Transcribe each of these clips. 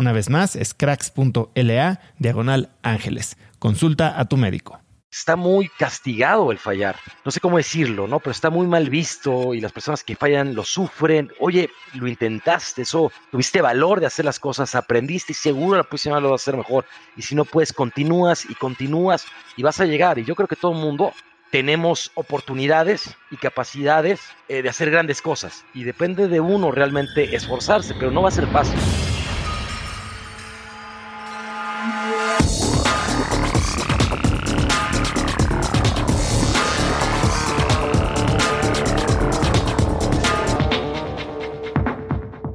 Una vez más, es cracks.la diagonal ángeles. Consulta a tu médico está muy castigado el fallar. No sé cómo decirlo, ¿no? Pero está muy mal visto y las personas que fallan lo sufren. Oye, lo intentaste, eso, tuviste valor de hacer las cosas, aprendiste y seguro la próxima lo vas a hacer mejor. Y si no puedes, continúas y continúas y vas a llegar. Y yo creo que todo el mundo tenemos oportunidades y capacidades eh, de hacer grandes cosas. Y depende de uno realmente esforzarse, pero no va a ser fácil.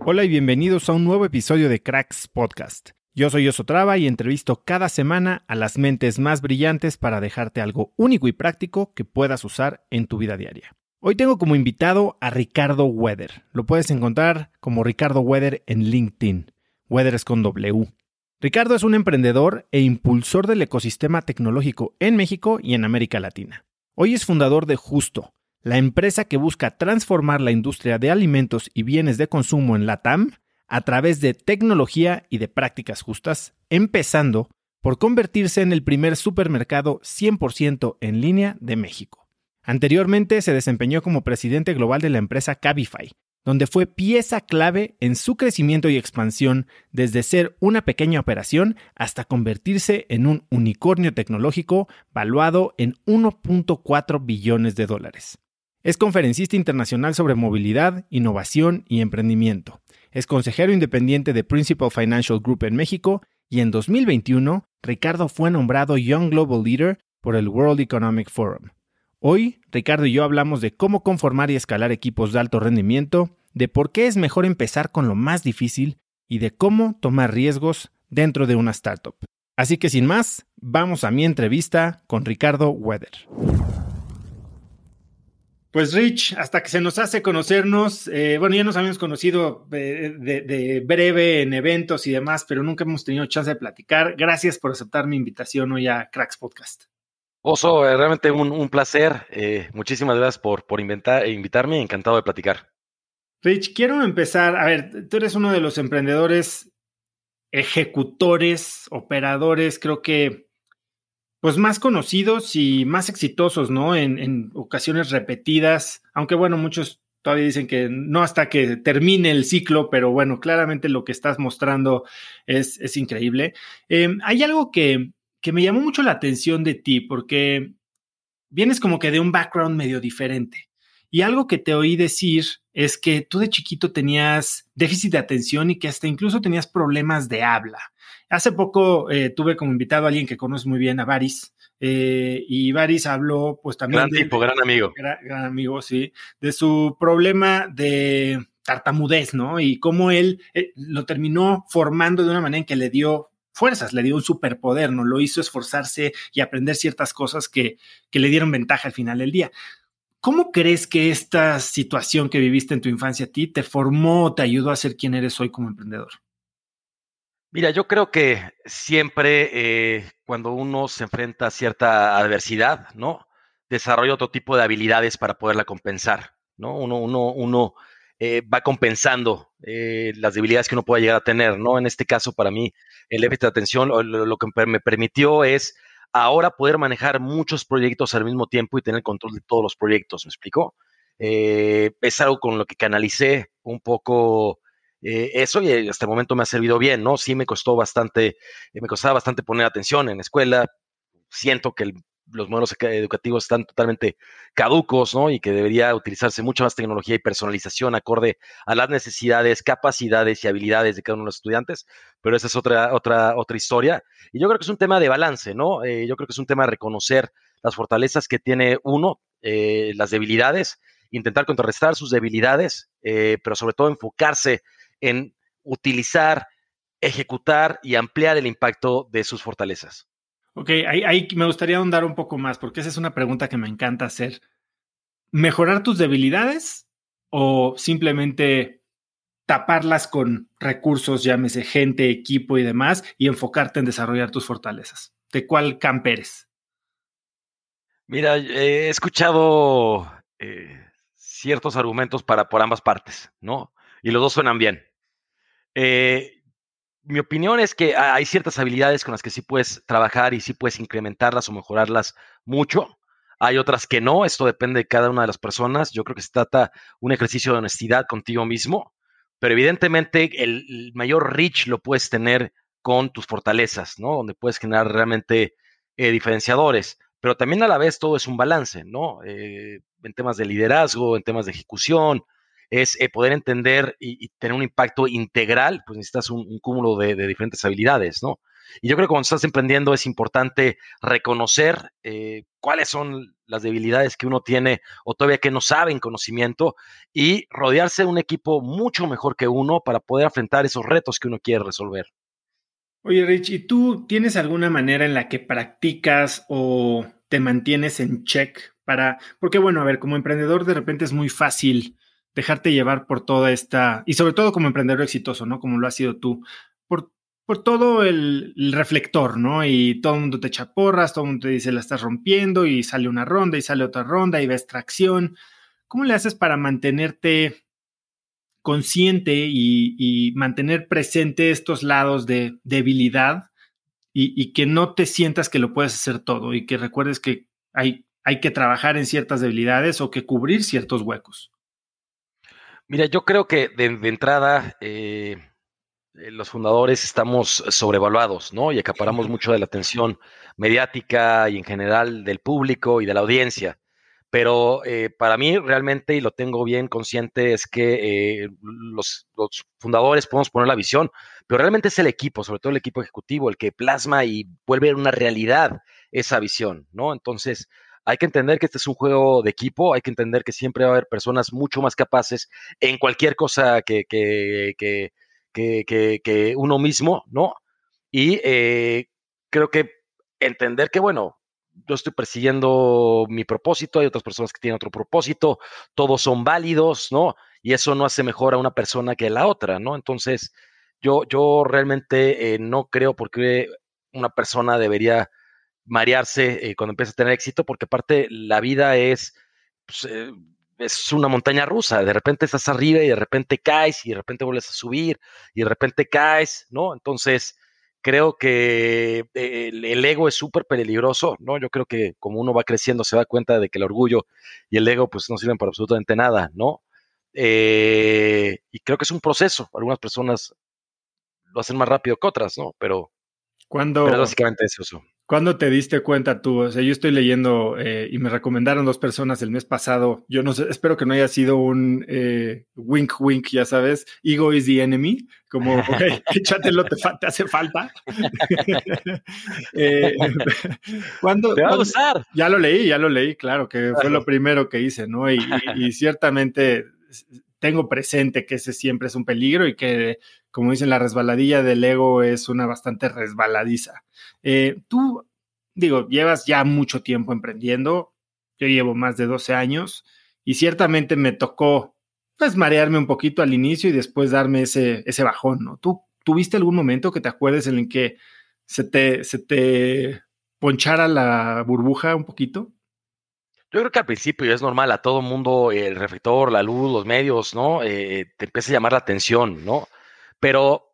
Hola y bienvenidos a un nuevo episodio de Cracks Podcast. Yo soy Osotrava y entrevisto cada semana a las mentes más brillantes para dejarte algo único y práctico que puedas usar en tu vida diaria. Hoy tengo como invitado a Ricardo Weather. Lo puedes encontrar como Ricardo Weather en LinkedIn. Weather es con W. Ricardo es un emprendedor e impulsor del ecosistema tecnológico en México y en América Latina. Hoy es fundador de Justo, la empresa que busca transformar la industria de alimentos y bienes de consumo en la TAM a través de tecnología y de prácticas justas, empezando por convertirse en el primer supermercado 100% en línea de México. Anteriormente se desempeñó como presidente global de la empresa Cabify, donde fue pieza clave en su crecimiento y expansión desde ser una pequeña operación hasta convertirse en un unicornio tecnológico valuado en 1.4 billones de dólares. Es conferencista internacional sobre movilidad, innovación y emprendimiento. Es consejero independiente de Principal Financial Group en México y en 2021 Ricardo fue nombrado Young Global Leader por el World Economic Forum. Hoy, Ricardo y yo hablamos de cómo conformar y escalar equipos de alto rendimiento, de por qué es mejor empezar con lo más difícil y de cómo tomar riesgos dentro de una startup. Así que sin más, vamos a mi entrevista con Ricardo Weather. Pues Rich, hasta que se nos hace conocernos, eh, bueno, ya nos habíamos conocido de, breve en eventos y demás, pero nunca hemos tenido chance de platicar. Gracias por aceptar mi invitación hoy a Cracks Podcast. Oso, eh, realmente un, placer. Eh, muchísimas gracias por, por invitarme, encantado de platicar. Rich, quiero empezar, a ver, tú eres uno de los emprendedores, ejecutores, operadores, creo que pues más conocidos y más exitosos, ¿no? En, ocasiones repetidas, aunque bueno, muchos todavía dicen que no hasta que termine el ciclo, pero bueno, claramente lo que estás mostrando es, increíble. Em, hay algo que, que, me llamó mucho la atención de ti, porque vienes como que de un background medio diferente. Y algo que te oí decir es que tú de chiquito tenías déficit de atención y que hasta incluso tenías problemas de habla. Hace poco eh, tuve como invitado a alguien que conoce muy bien, a Baris, eh, y Baris habló pues también... Gran tipo, gran amigo. Gran, amigo, sí, de su problema de tartamudez, ¿no? Y cómo él eh, lo terminó formando de una manera en que le dio fuerzas, le dio un superpoder, ¿no? Lo hizo esforzarse y aprender ciertas cosas que, que le dieron ventaja al final del día. ¿Cómo crees que esta situación que viviste en tu infancia a ti te formó, te ayudó a ser quien eres hoy como emprendedor? Mira, yo creo que siempre eh, cuando uno se enfrenta a cierta adversidad, ¿no? Desarrolla otro tipo de habilidades para poderla compensar, ¿no? Uno, uno, uno eh, va compensando eh, las debilidades que uno pueda llegar a tener, ¿no? En este caso, para mí, el déficit de atención lo, que me permitió es ahora poder manejar muchos proyectos al mismo tiempo y tener control de todos los proyectos, ¿me explico? Es algo con lo que canalicé un poco eh, eso y hasta el momento me ha servido bien, ¿no? Sí me costó bastante, eh, me costaba bastante poner atención en la escuela, siento que los modelos educativos están totalmente caducos, ¿no? Y que debería utilizarse mucha más tecnología y personalización acorde a las necesidades, capacidades y habilidades de cada uno de los estudiantes, pero esa es otra, otra, otra historia. Y yo creo que es un tema de balance, ¿no? Eh, yo creo que es un tema de reconocer las fortalezas que tiene uno, las debilidades, intentar contrarrestar sus debilidades, pero sobre todo enfocarse en utilizar, ejecutar y ampliar el impacto de sus fortalezas. Ok, ahí, me gustaría ahondar un poco más, porque esa es una pregunta que me encanta hacer. ¿Mejorar tus debilidades o simplemente taparlas con recursos, llámese gente, equipo y demás, y enfocarte en desarrollar tus fortalezas? ¿De cuál camp eres? Mira, he escuchado eh, ciertos argumentos para por ambas partes, ¿no? Y los dos suenan bien. Eh, mi opinión es que hay ciertas habilidades con las que sí puedes trabajar y sí puedes incrementarlas o mejorarlas mucho. Hay otras que no, esto depende de cada una de las personas. Yo creo que se trata un ejercicio de honestidad contigo mismo, pero evidentemente el, mayor reach lo puedes tener con tus fortalezas, ¿no? Donde puedes generar realmente eh, diferenciadores, pero también a la vez todo es un balance, ¿no? Eh, en temas de liderazgo, en temas de ejecución, es eh, poder entender y, tener un impacto integral, pues necesitas un, cúmulo de, diferentes habilidades, ¿no? Y yo creo que cuando estás emprendiendo es importante reconocer eh, cuáles son las debilidades que uno tiene o todavía que no sabe en conocimiento y rodearse de un equipo mucho mejor que uno para poder enfrentar esos retos que uno quiere resolver. Oye, Rich, ¿y tú tienes alguna manera en la que practicas o te mantienes en check para, porque bueno, a ver, como emprendedor de repente es muy fácil dejarte llevar por toda esta, y sobre todo como emprendedor exitoso, ¿no? Como lo has sido tú, por, por todo el, reflector, ¿no? Y todo el mundo te echa porras, todo el mundo te dice la estás rompiendo y sale una ronda y sale otra ronda y ves tracción. ¿Cómo le haces para mantenerte consciente y, mantener presente estos lados de debilidad y, y, que no te sientas que lo puedes hacer todo y que recuerdes que hay, hay que trabajar en ciertas debilidades o que cubrir ciertos huecos? Mira, yo creo que de, entrada eh, eh, los fundadores estamos sobrevaluados, ¿no? Y acaparamos mucho de la atención mediática y en general del público y de la audiencia. Pero eh, para mí realmente, y lo tengo bien consciente, es que los, los, fundadores podemos poner la visión, pero realmente es el equipo, sobre todo el equipo ejecutivo, el que plasma y vuelve una realidad esa visión, ¿no? Entonces, hay que entender que este es un juego de equipo, hay que entender que siempre va a haber personas mucho más capaces en cualquier cosa que, que, que, que, uno mismo, ¿no? Y eh, creo que entender que, bueno, yo estoy persiguiendo mi propósito, hay otras personas que tienen otro propósito, todos son válidos, ¿no? Y eso no hace mejor a una persona que a la otra, ¿no? Entonces, yo, yo realmente eh, no creo porque una persona debería marearse eh, cuando empieza a tener éxito, porque aparte la vida es, pues, eh, es una montaña rusa, de repente estás arriba y de repente caes y de repente vuelves a subir y de repente caes, ¿no? Entonces, creo que el, ego es súper peligroso, ¿no? Yo creo que como uno va creciendo se da cuenta de que el orgullo y el ego pues no sirven para absolutamente nada, ¿no? Eh, y creo que es un proceso, algunas personas lo hacen más rápido que otras, ¿no? Pero, cuando, pero básicamente es eso. ¿Cuándo te diste cuenta tú? O sea, yo estoy leyendo eh, y me recomendaron dos personas el mes pasado. Yo no sé, espero que no haya sido un eh, wink wink, ya sabes. Ego is the enemy. Como, ok, échatelo, te, te hace falta. eh, ¿Cuándo, te va a usar. Ya lo leí, ya lo leí, claro, que fue lo primero que hice, ¿no? Y, y, y ciertamente tengo presente que ese siempre es un peligro y que, como dicen, la resbaladilla del ego es una bastante resbaladiza. Eh, tú, digo, llevas ya mucho tiempo emprendiendo, yo llevo más de 12 años y ciertamente me tocó, pues, marearme un poquito al inicio y después darme ese, ese bajón, ¿no? ¿Tú tuviste algún momento que te acuerdes en el que se te, se te ponchara la burbuja un poquito? Yo creo que al principio es normal, a todo mundo el reflector, la luz, los medios, ¿no? Eh, te empieza a llamar la atención, ¿no? Pero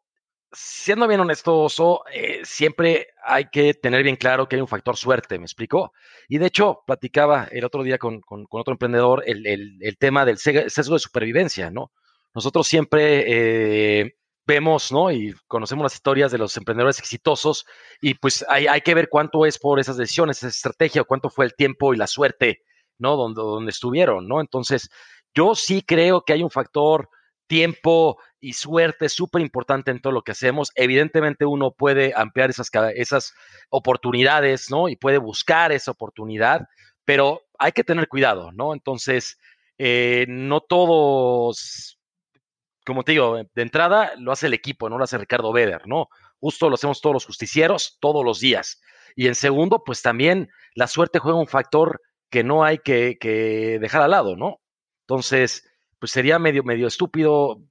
siendo bien honestoso, eh, siempre hay que tener bien claro que hay un factor suerte, ¿me explico? Y de hecho, platicaba el otro día con, otro emprendedor el, tema del sesgo de supervivencia, ¿no? Nosotros siempre eh, vemos, ¿no? Y conocemos las historias de los emprendedores exitosos y pues hay, que ver cuánto es por esas decisiones, esa estrategia, cuánto fue el tiempo y la suerte ¿no? Donde estuvieron, ¿no? Entonces, yo sí creo que hay un factor tiempo y suerte súper importante en todo lo que hacemos. Evidentemente uno puede ampliar esas, esas oportunidades, ¿no? Y puede buscar esa oportunidad, pero hay que tener cuidado, ¿no? Entonces, eh, no todos, como te digo, de entrada lo hace el equipo, no lo hace Ricardo Beder, ¿no? Justo lo hacemos todos los justicieros, todos los días. Y en segundo, pues también la suerte juega un factor que no hay que, dejar al lado, ¿no? Entonces, pues sería medio, medio estúpido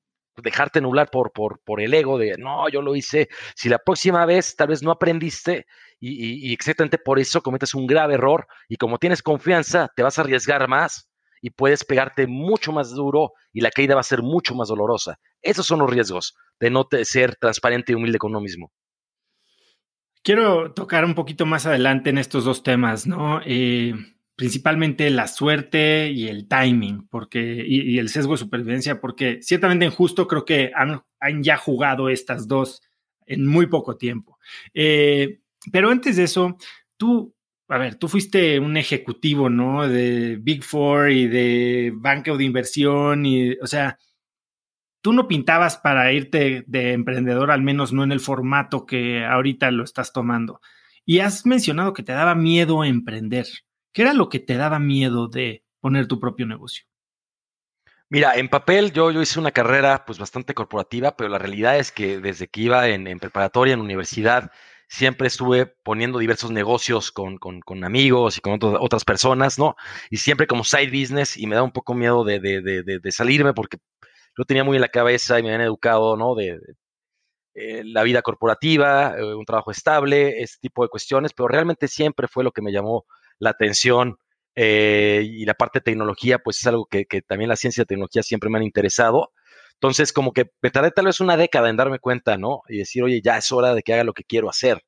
dejarte nublar por, por, por el ego de, no, yo lo hice. Si la próxima vez tal vez no aprendiste y, exactamente por eso cometes un grave error y como tienes confianza, te vas a arriesgar más y puedes pegarte mucho más duro y la caída va a ser mucho más dolorosa. Esos son los riesgos de no ser transparente y humilde con uno mismo. Quiero tocar un poquito más adelante en estos dos temas, ¿no? Eh, principalmente la suerte y el timing, porque, y, el sesgo de supervivencia, porque ciertamente en justo creo que han, ya jugado estas dos en muy poco tiempo. Eh, pero antes de eso, tú, a ver, tú fuiste un ejecutivo, ¿no? De Big Four y de banco de inversión y, o sea, tú no pintabas para irte de emprendedor, al menos no en el formato que ahorita lo estás tomando. Y has mencionado que te daba miedo emprender. ¿Qué era lo que te daba miedo de poner tu propio negocio? Mira, en papel yo, yo hice una carrera pues bastante corporativa, pero la realidad es que desde que iba en, preparatoria, en universidad, siempre estuve poniendo diversos negocios con, amigos y con otras personas, ¿no? Y siempre como side business y me da un poco miedo de, de, salirme porque yo tenía muy en la cabeza y me habían educado, ¿no? De, eh, la vida corporativa, eh, un trabajo estable, ese tipo de cuestiones, pero realmente siempre fue lo que me llamó la atención eh, y la parte de tecnología, pues es algo que, también la ciencia y tecnología siempre me han interesado. Entonces, como que me tardé tal vez una década en darme cuenta, ¿no? Y decir, oye, ya es hora de que haga lo que quiero hacer.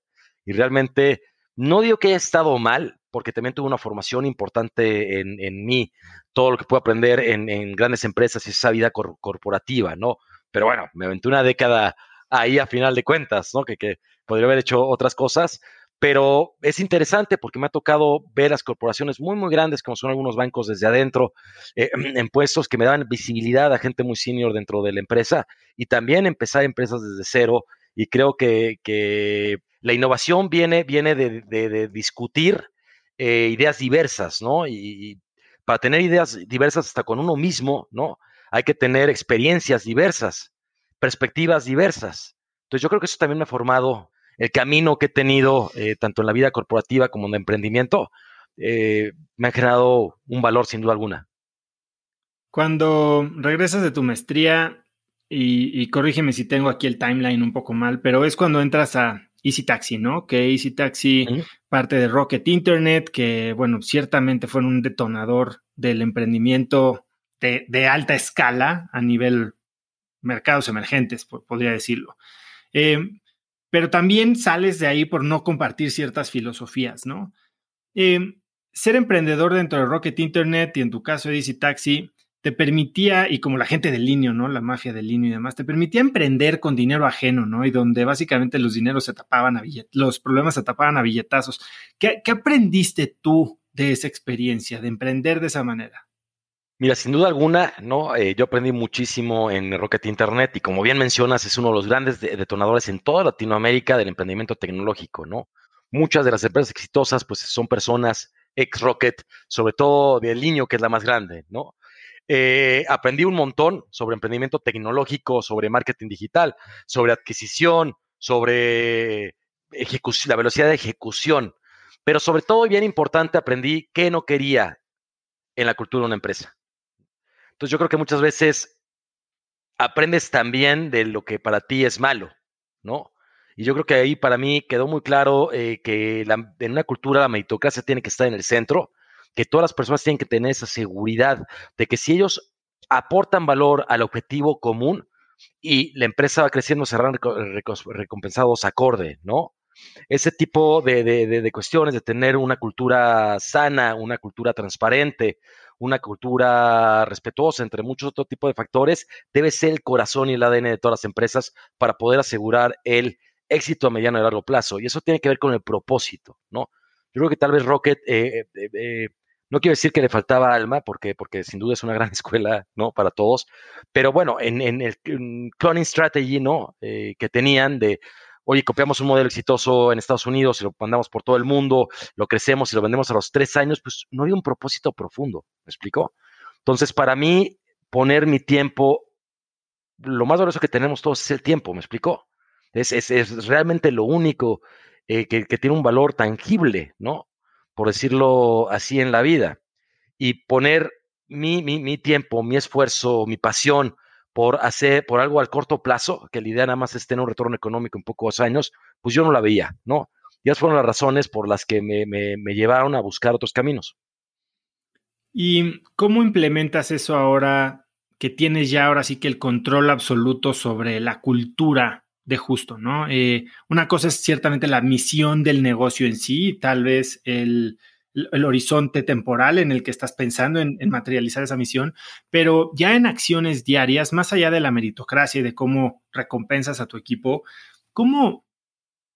Y realmente, no digo que haya estado mal, porque también tuve una formación importante en, mí, todo lo que puedo aprender en, grandes empresas y esa vida corporativa, ¿no? Pero bueno, me aventé una década ahí a final de cuentas, ¿no? Que, que podría haber hecho otras cosas, pero es interesante porque me ha tocado ver las corporaciones muy, muy grandes, como son algunos bancos desde adentro, eh, en puestos que me dan visibilidad a gente muy senior dentro de la empresa y también empezar empresas desde cero. Y creo que, la innovación viene, viene de, discutir eh, ideas diversas, ¿no? Y, para tener ideas diversas hasta con uno mismo, ¿no? Hay que tener experiencias diversas, perspectivas diversas. Entonces yo creo que eso también me ha formado el camino que he tenido, eh, tanto en la vida corporativa como en el emprendimiento, eh, me ha generado un valor sin duda alguna. Cuando regresas de tu maestría, y, corrígeme si tengo aquí el timeline un poco mal, pero es cuando entras a Easy Taxi, ¿no? Que Easy Taxi, parte de Rocket Internet, que, bueno, ciertamente fue un detonador del emprendimiento de, alta escala a nivel mercados emergentes, podría decirlo. Eh, pero también sales de ahí por no compartir ciertas filosofías, ¿no? Eh, ser emprendedor dentro de Rocket Internet y en tu caso Easy Taxi te permitía, y como la gente del Linio, ¿no? La mafia del Linio y demás, te permitía emprender con dinero ajeno, ¿no? Y donde básicamente los dineros se tapaban a los problemas se tapaban a billetazos. ¿Qué, ¿Qué aprendiste tú de esa experiencia, de emprender de esa manera? Mira, sin duda alguna, ¿no? Eh, yo aprendí muchísimo en Rocket Internet y como bien mencionas, es uno de los grandes detonadores en toda Latinoamérica del emprendimiento tecnológico, ¿no? Muchas de las empresas exitosas, pues son personas ex Rocket, sobre todo del Niño, que es la más grande, ¿no? Eh, aprendí un montón sobre emprendimiento tecnológico, sobre marketing digital, sobre adquisición, sobre la velocidad de ejecución, pero sobre todo, y bien importante, aprendí qué no quería en la cultura de una empresa. Entonces yo creo que muchas veces aprendes también de lo que para ti es malo, ¿no? Y yo creo que ahí para mí quedó muy claro eh, que en una cultura la meritocracia tiene que estar en el centro, que todas las personas tienen que tener esa seguridad de que si ellos aportan valor al objetivo común y la empresa va creciendo, serán recompensados acorde, ¿no? Ese tipo de, cuestiones, de tener una cultura sana, una cultura transparente, una cultura respetuosa, entre muchos otros tipos de factores, debe ser el corazón y el ADN de todas las empresas para poder asegurar el éxito a mediano y largo plazo. Y eso tiene que ver con el propósito, ¿no? Yo creo que tal vez Rocket, eh, eh, eh, no quiero decir que le faltaba alma, porque, porque sin duda es una gran escuela, ¿no? Para todos, pero bueno, en, el cloning strategy, ¿no? que tenían de oye, copiamos un modelo exitoso en Estados Unidos y lo mandamos por todo el mundo, lo crecemos y lo vendemos a los tres años, pues no había un propósito profundo, ¿me explico? Entonces, para mí, poner mi tiempo, lo más valioso que tenemos todos es el tiempo, ¿me explico? Es, es, realmente lo único eh, que, tiene un valor tangible, ¿no? Por decirlo así en la vida. Y poner mi, mi, mi tiempo, mi esfuerzo, mi pasión, por hacer, por algo al corto plazo, que la idea nada más es tener un retorno económico en pocos años, pues yo no la veía, ¿no? Y esas fueron las razones por las que me, me, llevaron a buscar otros caminos. ¿Y cómo implementas eso ahora que tienes ya ahora sí que el control absoluto sobre la cultura de justo, ¿no? Eh, una cosa es ciertamente la misión del negocio en sí, tal vez el, el horizonte temporal en el que estás pensando en, materializar esa misión, pero ya en acciones diarias, más allá de la meritocracia y de cómo recompensas a tu equipo, ¿cómo,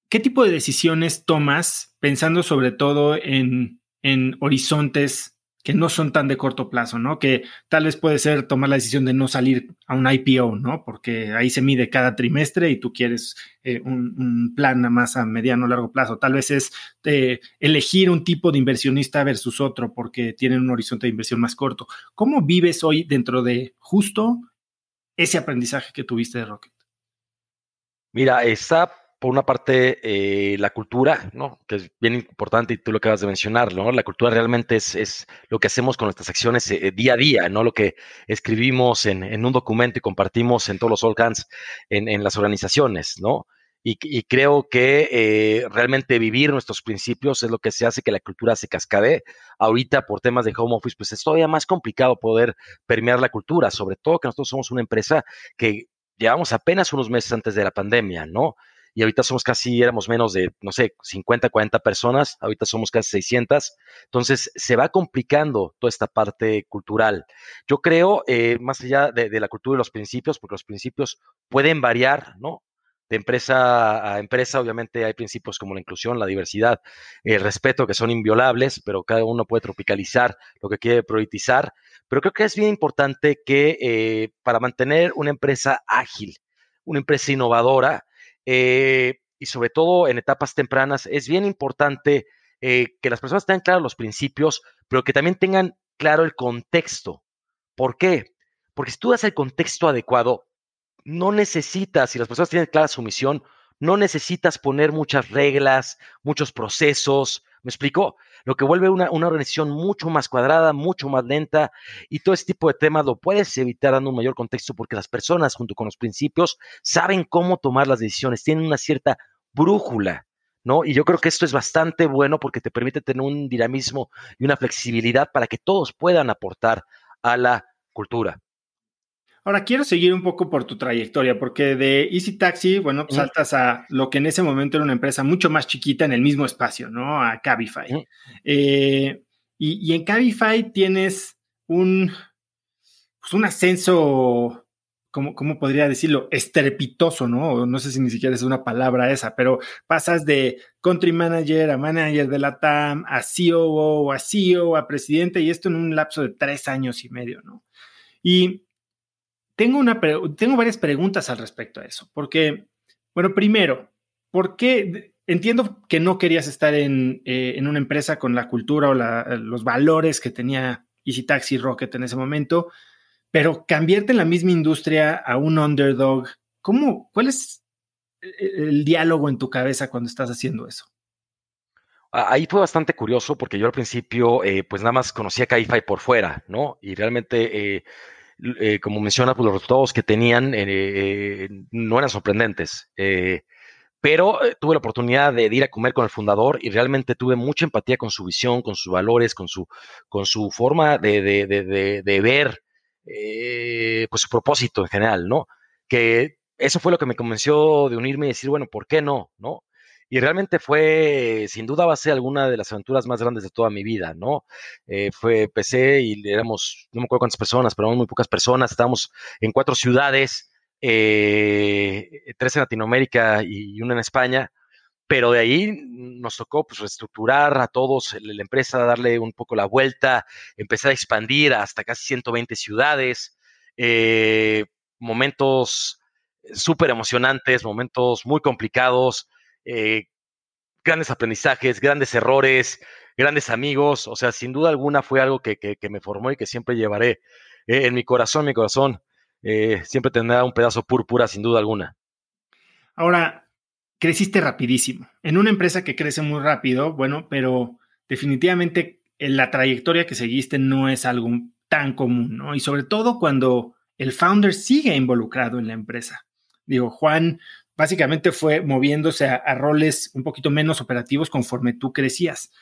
qué tipo de decisiones tomas pensando sobre todo en, en horizontes que no son tan de corto plazo, ¿no? Que tal vez puede ser tomar la decisión de no salir a un IPO, ¿no? Porque ahí se mide cada trimestre y tú quieres eh, un, plan más a mediano o largo plazo. Tal vez es eh, elegir un tipo de inversionista versus otro porque tienen un horizonte de inversión más corto. ¿Cómo vives hoy dentro de justo ese aprendizaje que tuviste de Rocket? Mira, está por una parte, eh, la cultura, ¿no? Que es bien importante y tú lo acabas de mencionar, ¿no? La cultura realmente es, es lo que hacemos con nuestras acciones eh, día a día, ¿no? Lo que escribimos en, en, un documento y compartimos en todos los all en, en las organizaciones, ¿no? Y, y creo que eh, realmente vivir nuestros principios es lo que se hace que la cultura se cascade. Ahorita, por temas de home office, pues es todavía más complicado poder permear la cultura, sobre todo que nosotros somos una empresa que llevamos apenas unos meses antes de la pandemia, ¿no? Y ahorita somos casi, éramos menos de, no sé, 50, 40 personas, ahorita somos casi 600, entonces se va complicando toda esta parte cultural. Yo creo, eh, más allá de, la cultura y los principios, porque los principios pueden variar, ¿no? De empresa a empresa, obviamente hay principios como la inclusión, la diversidad, el respeto, que son inviolables, pero cada uno puede tropicalizar lo que quiere priorizar. Pero creo que es bien importante que eh, para mantener una empresa ágil, una empresa innovadora, eh, y sobre todo en etapas tempranas, es bien importante eh, que las personas tengan claros los principios, pero que también tengan claro el contexto. ¿Por qué? Porque si tú das el contexto adecuado, no necesitas, si las personas tienen clara su misión, no necesitas poner muchas reglas, muchos procesos. ¿Me explico? Lo que vuelve una, una, organización mucho más cuadrada, mucho más lenta y todo este tipo de temas lo puedes evitar dando un mayor contexto porque las personas junto con los principios saben cómo tomar las decisiones, tienen una cierta brújula. ¿No? Y yo creo que esto es bastante bueno porque te permite tener un dinamismo y una flexibilidad para que todos puedan aportar a la cultura. Ahora quiero seguir un poco por tu trayectoria, porque de Easy Taxi, bueno, pues saltas a lo que en ese momento era una empresa mucho más chiquita en el mismo espacio, ¿no? A Cabify. Eh, y, en Cabify tienes un, pues un ascenso ¿cómo, podría decirlo? Estrepitoso, ¿no? No sé si ni siquiera es una palabra esa, pero pasas de country manager a manager de la TAM, a COO, a CEO, a presidente, y esto en un lapso de tres años y medio, ¿no? Y tengo, una, tengo varias preguntas al respecto a eso, porque, bueno, primero, ¿por qué? Entiendo que no querías estar en, eh, en una empresa con la cultura o los valores que tenía Easy Taxi Rocket en ese momento, pero cambiarte en la misma industria a un underdog, ¿cómo, ¿cuál es el diálogo en tu cabeza cuando estás haciendo eso? Ahí fue bastante curioso porque yo al principio, eh, pues nada más conocía Caifai por fuera, ¿no? Y realmente, eh, eh, como menciona, pues los resultados que tenían no eran sorprendentes. pero tuve la oportunidad de, ir a comer con el fundador y realmente tuve mucha empatía con su visión, con sus valores, con su, con su forma de, de ver eh, pues su propósito en general, ¿no? Que eso fue lo que me convenció de unirme y decir, bueno, ¿por qué no? ¿No? Y realmente fue, sin duda va a ser alguna de las aventuras más grandes de toda mi vida, ¿no? Eh, fue, empecé y éramos, no me acuerdo cuántas personas, pero muy pocas personas, estábamos en cuatro ciudades, eh, tres en Latinoamérica y una en España, pero de ahí nos tocó pues, reestructurar a todos la empresa, darle un poco la vuelta, empezar a expandir hasta casi 120 ciudades, eh, momentos súper emocionantes, momentos muy complicados, eh, grandes aprendizajes, grandes errores, grandes amigos, o sea, sin duda alguna fue algo que, me formó y que siempre llevaré eh, en mi corazón, mi corazón, siempre tendrá un pedazo púrpura, sin duda alguna. Ahora, creciste rapidísimo. En una empresa que crece muy rápido, bueno, pero definitivamente la trayectoria que seguiste no es algo tan común, ¿no? Y sobre todo cuando el founder sigue involucrado en la empresa. Digo, Juan básicamente fue moviéndose a, roles un poquito menos operativos conforme tú crecías.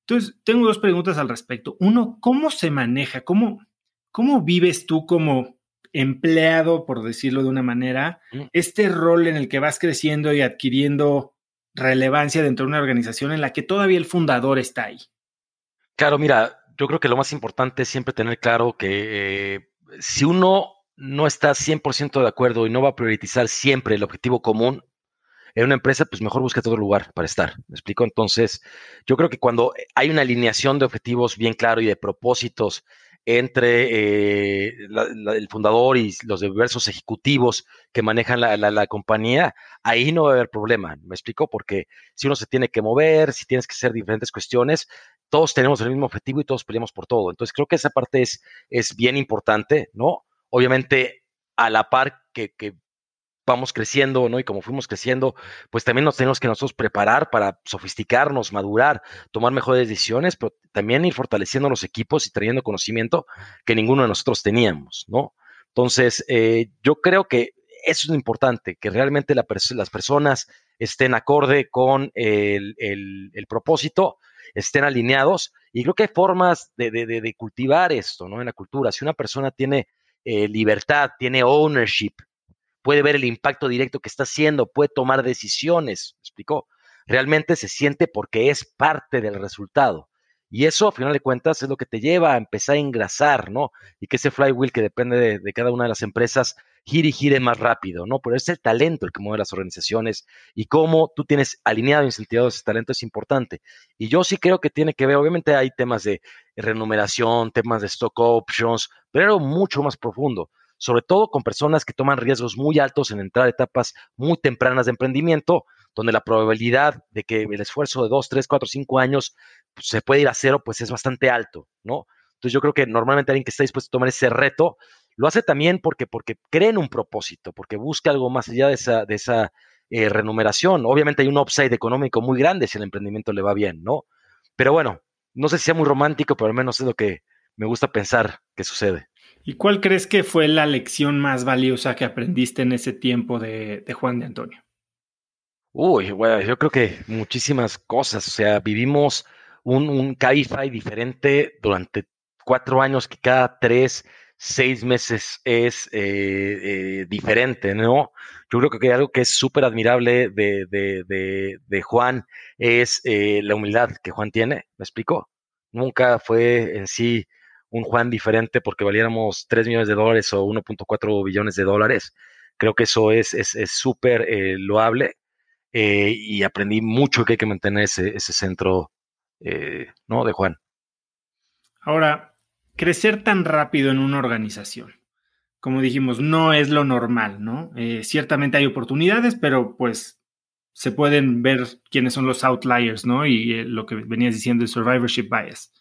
Entonces, tengo dos preguntas al respecto. Uno, ¿cómo se maneja? ¿Cómo, cómo vives tú como empleado, por decirlo de una manera, mm. este rol en el que vas creciendo y adquiriendo relevancia dentro de una organización en la que todavía el fundador está ahí? Claro, mira, yo creo que lo más importante es siempre tener claro que eh, si uno no está 100% de acuerdo y no va a priorizar siempre el objetivo común, en una empresa, pues mejor busca otro lugar para estar. ¿Me explico? Entonces, yo creo que cuando hay una alineación de objetivos bien claro y de propósitos entre eh, el fundador y los diversos ejecutivos que manejan la, compañía, ahí no va a haber problema. ¿Me explico? Porque si uno se tiene que mover, si tienes que hacer diferentes cuestiones, todos tenemos el mismo objetivo y todos peleamos por todo. Entonces creo que esa parte es, es bien importante, ¿no? Obviamente, a la par que, vamos creciendo, ¿no? Y como fuimos creciendo, pues también nos tenemos que nosotros preparar para sofisticarnos, madurar, tomar mejores decisiones, pero también ir fortaleciendo los equipos y trayendo conocimiento que ninguno de nosotros teníamos, ¿no? Entonces, eh, yo creo que eso es lo importante, que realmente las personas estén acorde con el, propósito, estén alineados, y creo que hay formas de, cultivar esto, ¿no? En la cultura. Si una persona tiene eh, libertad, tiene ownership, puede ver el impacto directo que está haciendo, puede tomar decisiones, ¿me explicó? Realmente se siente porque es parte del resultado. Y eso, a final de cuentas, es lo que te lleva a empezar a engrasar, ¿no? Y que ese flywheel que depende de, cada una de las empresas gire y gire más rápido, ¿no? Pero es el talento el que mueve las organizaciones y cómo tú tienes alineado e incentivado ese talento es importante. Y yo sí creo que tiene que ver, obviamente hay temas de remuneración, temas de stock options, pero mucho más profundo sobre todo con personas que toman riesgos muy altos en entrar a etapas muy tempranas de emprendimiento, donde la probabilidad de que el esfuerzo de dos, tres, cuatro, cinco años pues, se puede ir a cero, pues es bastante alto, ¿no? Entonces yo creo que normalmente alguien que está dispuesto a tomar ese reto, lo hace también porque, porque cree en un propósito, porque busca algo más allá de esa, de esa eh, remuneración. Obviamente hay un upside económico muy grande si el emprendimiento le va bien, ¿no? Pero bueno, no sé si sea muy romántico, pero al menos es lo que me gusta pensar que sucede. ¿Y cuál crees que fue la lección más valiosa que aprendiste en ese tiempo de, Juan de Antonio? Uy, bueno, yo creo que muchísimas cosas. O sea, vivimos un, un Cabify diferente durante cuatro años que cada tres, seis meses es eh, eh, diferente, ¿no? Yo creo que algo que es súper admirable de, de, de, Juan es eh, la humildad que Juan tiene, ¿me explico? Nunca fue en sí un Juan diferente porque valiéramos 3 millones de dólares o 1.4 billones de dólares. Creo que eso es súper es, eh, loable eh, y aprendí mucho que hay que mantener ese, ese centro eh, ¿no? de Juan. Ahora, crecer tan rápido en una organización, como dijimos, no es lo normal, ¿no? ciertamente hay oportunidades, pero pues se pueden ver quiénes son los outliers, ¿no? Y lo que venías diciendo, el survivorship bias.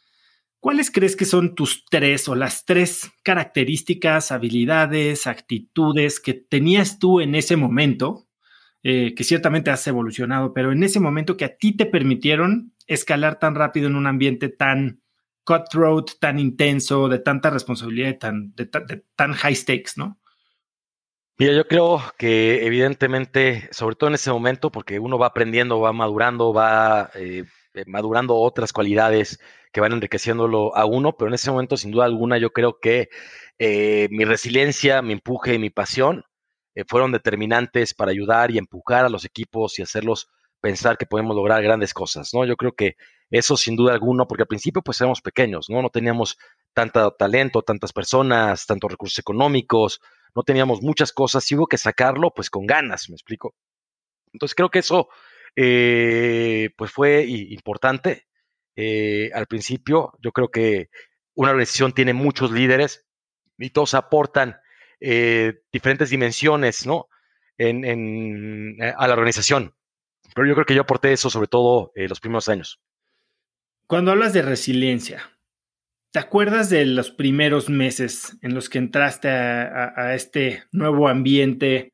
¿Cuáles crees que son tus tres o las tres características, habilidades, actitudes que tenías tú en ese momento, eh, que ciertamente has evolucionado, pero en ese momento que a ti te permitieron escalar tan rápido en un ambiente tan cutthroat, tan intenso, de tanta responsabilidad, tan, de, tan high stakes, ¿no? Mira, yo creo que evidentemente, sobre todo en ese momento, porque uno va aprendiendo, va madurando, va eh, madurando otras cualidades, que van enriqueciéndolo a uno, pero en ese momento, sin duda alguna, yo creo que eh, mi resiliencia, mi empuje y mi pasión eh, fueron determinantes para ayudar y empujar a los equipos y hacerlos pensar que podemos lograr grandes cosas, ¿no? Yo creo que eso sin duda alguna, porque al principio pues éramos pequeños, ¿no? No teníamos tanto talento, tantas personas, tantos recursos económicos, no teníamos muchas cosas y hubo que sacarlo pues con ganas, ¿me explico? Entonces creo que eso eh, pues fue importante eh, al principio. Yo creo que una organización tiene muchos líderes y todos aportan eh, diferentes dimensiones, ¿no? Eh, a la organización. Pero yo creo que yo aporté eso sobre todo en los primeros años. Cuando hablas de resiliencia, ¿te acuerdas de los primeros meses en los que entraste a, este nuevo ambiente?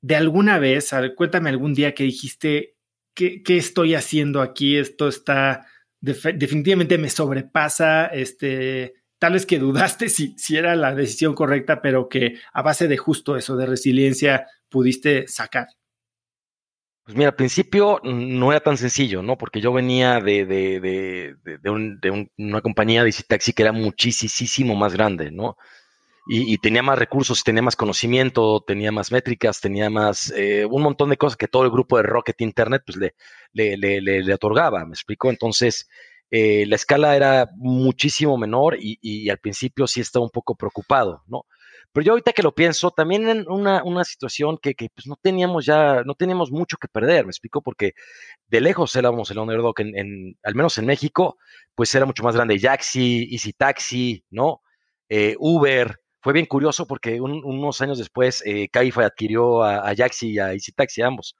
¿De alguna vez, cuéntame algún día que dijiste, ¿qué, ¿qué, estoy haciendo aquí? Esto está definitivamente me sobrepasa, este, tal vez que dudaste si, si era la decisión correcta, pero que a base de justo eso, de resiliencia, pudiste sacar. Pues mira, al principio no era tan sencillo, ¿no? Porque yo venía de, de, de, de una compañía de taxi que era muchísimo más grande, ¿no? Y, tenía más recursos, tenía más conocimiento, tenía más métricas, tenía más, eh, un montón de cosas que todo el grupo de Rocket Internet pues le, le, le, le otorgaba, ¿me explico? Entonces, eh, la escala era muchísimo menor y, al principio sí estaba un poco preocupado, ¿no? Pero yo ahorita que lo pienso, también en una, situación que, pues no teníamos ya, no teníamos mucho que perder, me explico, porque de lejos éramos el underdog, en, en, al menos en México, pues era mucho más grande Jaxi, Easy Taxi, ¿no? Eh, Uber, fue bien curioso porque unos años después eh, adquirió a, a Jaxi y a Easy Taxi ambos.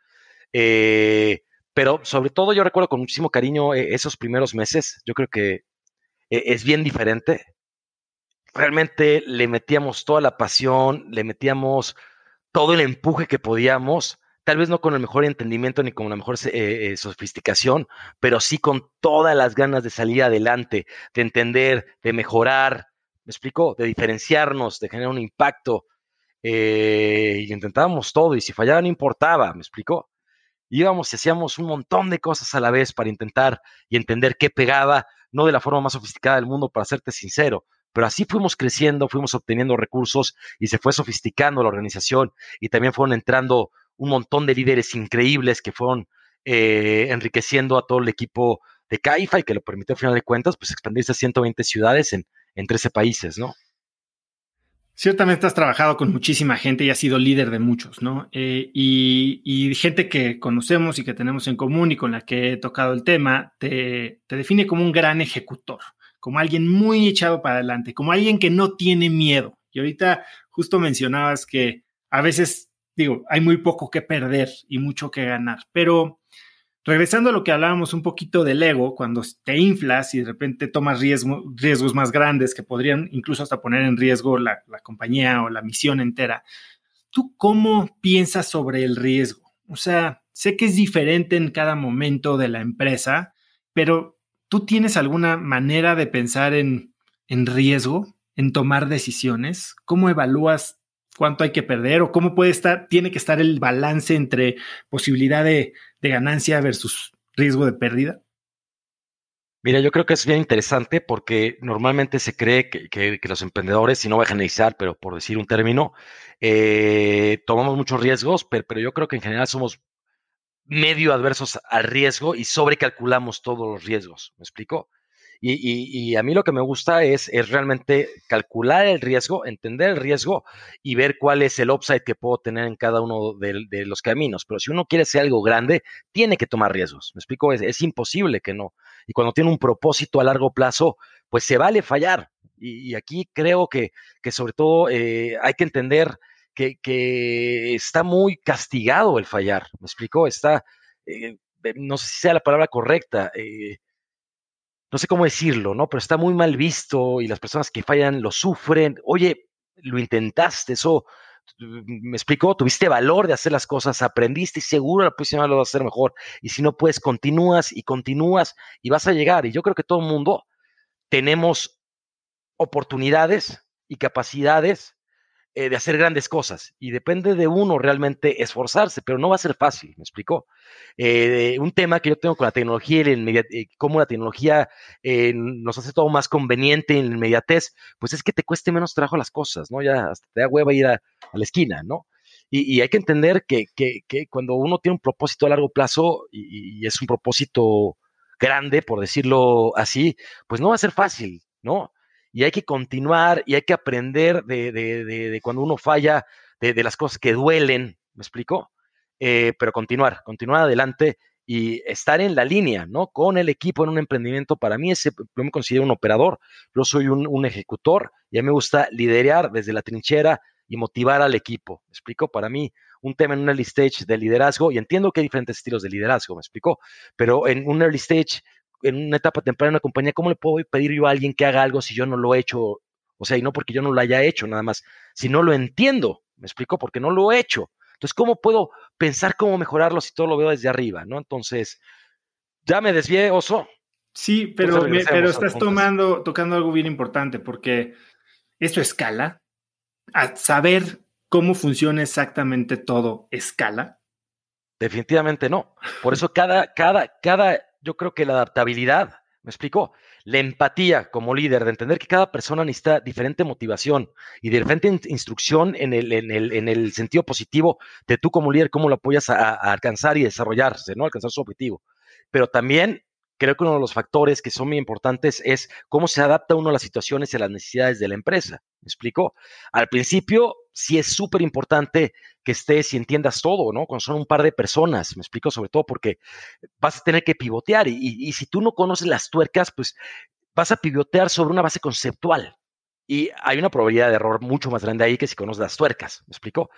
Eh, pero sobre todo yo recuerdo con muchísimo cariño eh, esos primeros meses. Yo creo que eh, es bien diferente. Realmente le metíamos toda la pasión, le metíamos todo el empuje que podíamos, tal vez no con el mejor entendimiento ni con la mejor sofisticación, pero sí con todas las ganas de salir adelante, de entender, de mejorar, ¿Me explico? De diferenciarnos, de generar un impacto. Eh, y intentábamos todo, y si fallaba no importaba, ¿me explico? Íbamos y hacíamos un montón de cosas a la vez para intentar y entender qué pegaba, no de la forma más sofisticada del mundo, para serte sincero, pero así fuimos creciendo, fuimos obteniendo recursos y se fue sofisticando la organización y también fueron entrando un montón de líderes increíbles que fueron eh, enriqueciendo a todo el equipo de Caifa y que lo permitió, al final de cuentas, pues expandirse a 120 ciudades en, en 13 países, ¿no? Ciertamente has trabajado con muchísima gente y has sido líder de muchos, ¿no? Eh, y, gente que conocemos y que tenemos en común y con la que he tocado el tema, te, te define como un gran ejecutor, como alguien muy echado para adelante, como alguien que no tiene miedo. Y ahorita justo mencionabas que a veces, digo, hay muy poco que perder y mucho que ganar, pero Regresando a lo que hablábamos un poquito del ego, cuando te inflas y de repente tomas riesgos más grandes que podrían incluso hasta poner en riesgo la, compañía o la misión entera, ¿tú cómo piensas sobre el riesgo? O sea, sé que es diferente en cada momento de la empresa, pero ¿tú tienes alguna manera de pensar en, en riesgo, en tomar decisiones? ¿Cómo evalúas cuánto hay que perder o cómo puede estar, tiene que estar el balance entre posibilidad de, ganancia versus riesgo de pérdida? Mira, yo creo que es bien interesante porque normalmente se cree que, los emprendedores, si no voy a generalizar, pero por decir un término, eh, tomamos muchos riesgos, pero, pero, yo creo que en general somos medio adversos al riesgo y sobrecalculamos todos los riesgos. ¿Me explico? Y, a mí lo que me gusta es, realmente calcular el riesgo, entender el riesgo y ver cuál es el upside que puedo tener en cada uno de, los caminos. Pero si uno quiere hacer algo grande, tiene que tomar riesgos. ¿Me explico? Es, imposible que no. Y cuando tiene un propósito a largo plazo, pues se vale fallar. Y, aquí creo que, sobre todo eh, hay que entender que, que, está muy castigado el fallar. ¿Me explico? Está, eh, no sé si sea la palabra correcta. Eh, no sé cómo decirlo, ¿no? Pero está muy mal visto y las personas que fallan lo sufren. Oye, lo intentaste, eso, me explicó, tuviste valor de hacer las cosas, aprendiste y seguro la próxima lo vas a hacer mejor. Y si no puedes, continúas y continúas y vas a llegar. Y yo creo que todo el mundo tenemos oportunidades y capacidades eh, de hacer grandes cosas y depende de uno realmente esforzarse, pero no va a ser fácil, ¿me explicó? Eh, un tema que yo tengo con la tecnología y eh, cómo la tecnología nos hace todo más conveniente en la inmediatez, pues es que te cueste menos trabajo las cosas, ¿no? Ya hasta te da hueva ir a, la esquina, ¿no? Y, hay que entender que, cuando uno tiene un propósito a largo plazo y es un propósito grande, por decirlo así, pues no va a ser fácil, ¿no? Y hay que continuar y hay que aprender de, de, de, cuando uno falla, de, las cosas que duelen, ¿me explico? Eh, pero continuar, continuar adelante y estar en la línea, ¿no? Con el equipo en un emprendimiento, para mí ese, yo me considero un operador, yo soy un, un ejecutor y a mí me gusta liderar desde la trinchera y motivar al equipo, ¿me explico? Para mí un tema en un early stage de liderazgo, y entiendo que hay diferentes estilos de liderazgo, ¿me explico? Pero en un early stage en una etapa temprana en una compañía, ¿cómo le puedo pedir yo a alguien que haga algo si yo no lo he hecho? O sea, y no porque yo no lo haya hecho nada más, si no lo entiendo, me explico, porque no lo he hecho. Entonces, ¿cómo puedo pensar cómo mejorarlo si todo lo veo desde arriba, no? Entonces, ya me desvié, Oso. Sí, pero, pero estás tomando, tocando algo bien importante, porque esto escala. A saber cómo funciona exactamente todo escala. Definitivamente no. Por eso cada, cada, cada yo creo que la adaptabilidad, ¿me explico? La empatía como líder, de entender que cada persona necesita diferente motivación y diferente instrucción en el, en el, en el sentido positivo de tú como líder, cómo lo apoyas a, a alcanzar y desarrollarse, ¿no? Alcanzar su objetivo. Pero también creo que uno de los factores que son muy importantes es cómo se adapta uno a las situaciones y a las necesidades de la empresa. ¿Me explico? Al principio sí es súper importante que estés y entiendas todo, ¿no? Cuando son un par de personas, me explico sobre todo porque vas a tener que pivotear y, si tú no conoces las tuercas, pues vas a pivotear sobre una base conceptual. Y hay una probabilidad de error mucho más grande ahí que si conoces las tuercas, ¿me explico?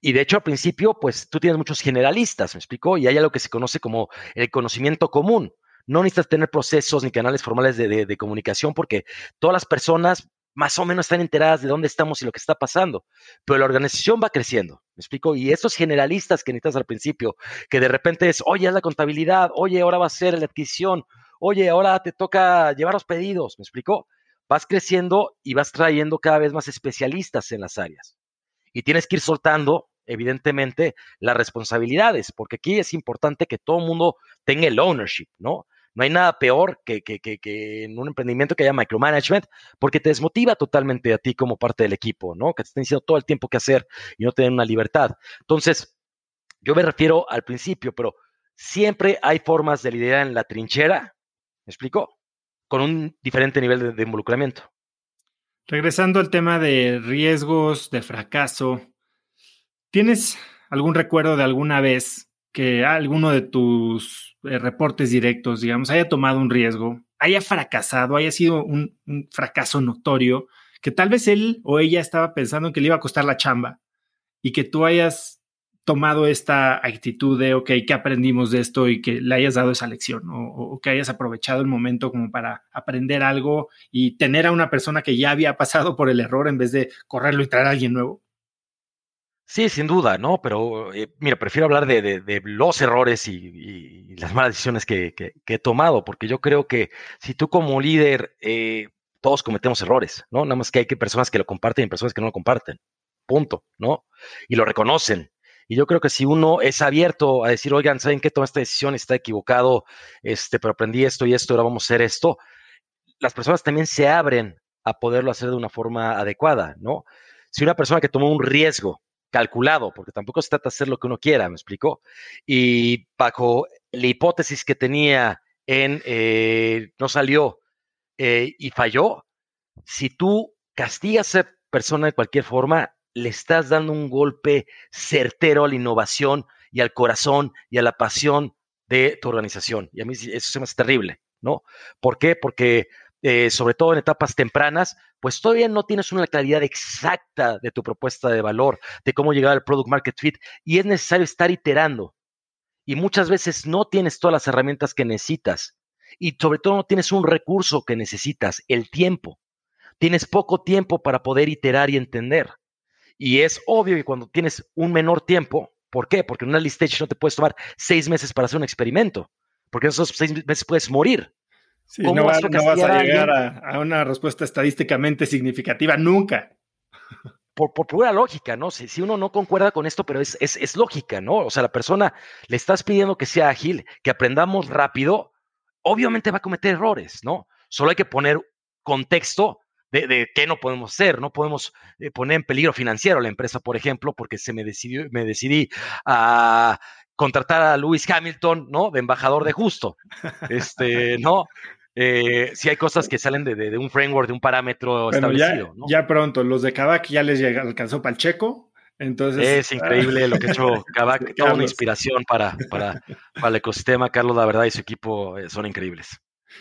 Y de hecho, al principio, pues tú tienes muchos generalistas, ¿me explico? Y hay algo que se conoce como el conocimiento común no necesitas tener procesos ni canales formales de, comunicación porque todas las personas más o menos están enteradas de dónde estamos y lo que está pasando, pero la organización va creciendo, ¿me explico? Y estos generalistas que necesitas al principio, que de repente es, oye, es la contabilidad, oye, ahora va a ser la adquisición, oye, ahora te toca llevar los pedidos, ¿me explico? Vas creciendo y vas trayendo cada vez más especialistas en las áreas. Y tienes que ir soltando evidentemente las responsabilidades, porque aquí es importante que todo el mundo tenga el ownership, ¿no? No hay nada peor que, en un emprendimiento que haya micromanagement, porque te desmotiva totalmente a ti como parte del equipo, ¿no? Que te estén diciendo todo el tiempo qué hacer y no te den una libertad. Entonces, yo me refiero al principio, pero siempre hay formas de liderar en la trinchera, ¿me explico? Con un diferente nivel de involucramiento. Regresando al tema de riesgos, de fracaso, ¿tienes algún recuerdo de alguna vez que alguno de tus eh, reportes directos, digamos, haya tomado un riesgo, haya fracasado, haya sido un, fracaso notorio, que tal vez él o ella estaba pensando que le iba a costar la chamba y que tú hayas tomado esta actitud de, ok, ¿qué aprendimos de esto? Y que le hayas dado esa lección o, que hayas aprovechado el momento como para aprender algo y tener a una persona que ya había pasado por el error en vez de correrlo y traer a alguien nuevo. Sí, sin duda, ¿no? Pero eh, mira, prefiero hablar de, los errores y, las malas decisiones que, he tomado, porque yo creo que si tú como líder, eh, todos cometemos errores, ¿no? Nada más que hay que personas que lo comparten y personas que no lo comparten, punto, ¿no? Y lo reconocen. Y yo creo que si uno es abierto a decir, oigan, ¿saben qué? Tomé esta decisión, está equivocado, este, pero aprendí esto y esto, ahora vamos a hacer esto, las personas también se abren a poderlo hacer de una forma adecuada, ¿no? Si una persona que tomó un riesgo, calculado, porque tampoco se trata de hacer lo que uno quiera, ¿me explicó? Y bajo la hipótesis que tenía en, eh, no salió, eh, y falló, si tú castigas a esa persona de cualquier forma, le estás dando un golpe certero a la innovación y al corazón y a la pasión de tu organización. Y a mí eso se me hace terrible, ¿no? ¿Por qué? Porque eh, sobre todo en etapas tempranas, pues todavía no tienes una claridad exacta de tu propuesta de valor, de cómo llegar al product market fit, y es necesario estar iterando. Y muchas veces no tienes todas las herramientas que necesitas, y sobre todo no tienes un recurso que necesitas, el tiempo. Tienes poco tiempo para poder iterar y entender. Y es obvio que cuando tienes un menor tiempo, ¿por qué? Porque en una list stage no te puedes tomar seis meses para hacer un experimento, porque en esos seis meses puedes morir no, vas a llegar a, una respuesta estadísticamente significativa nunca. Por, por pura lógica, ¿no? Si, si, uno no concuerda con esto, pero es, es, es, lógica, ¿no? O sea, la persona le estás pidiendo que sea ágil, que aprendamos rápido, obviamente va a cometer errores, ¿no? Solo hay que poner contexto de, de qué no podemos hacer. No podemos eh, poner en peligro financiero a la empresa, por ejemplo, porque se me decidió, me decidí a contratar a Lewis Hamilton, ¿no? De embajador de justo. Este, ¿no? Eh, si hay cosas que salen de, un framework, de un parámetro establecido. Ya, pronto, los de Kavak ya les alcanzó Palcheco. Entonces, es increíble lo que ha hecho Kavak, toda una inspiración para, para, para el ecosistema. Carlos, la verdad, y su equipo eh, son increíbles.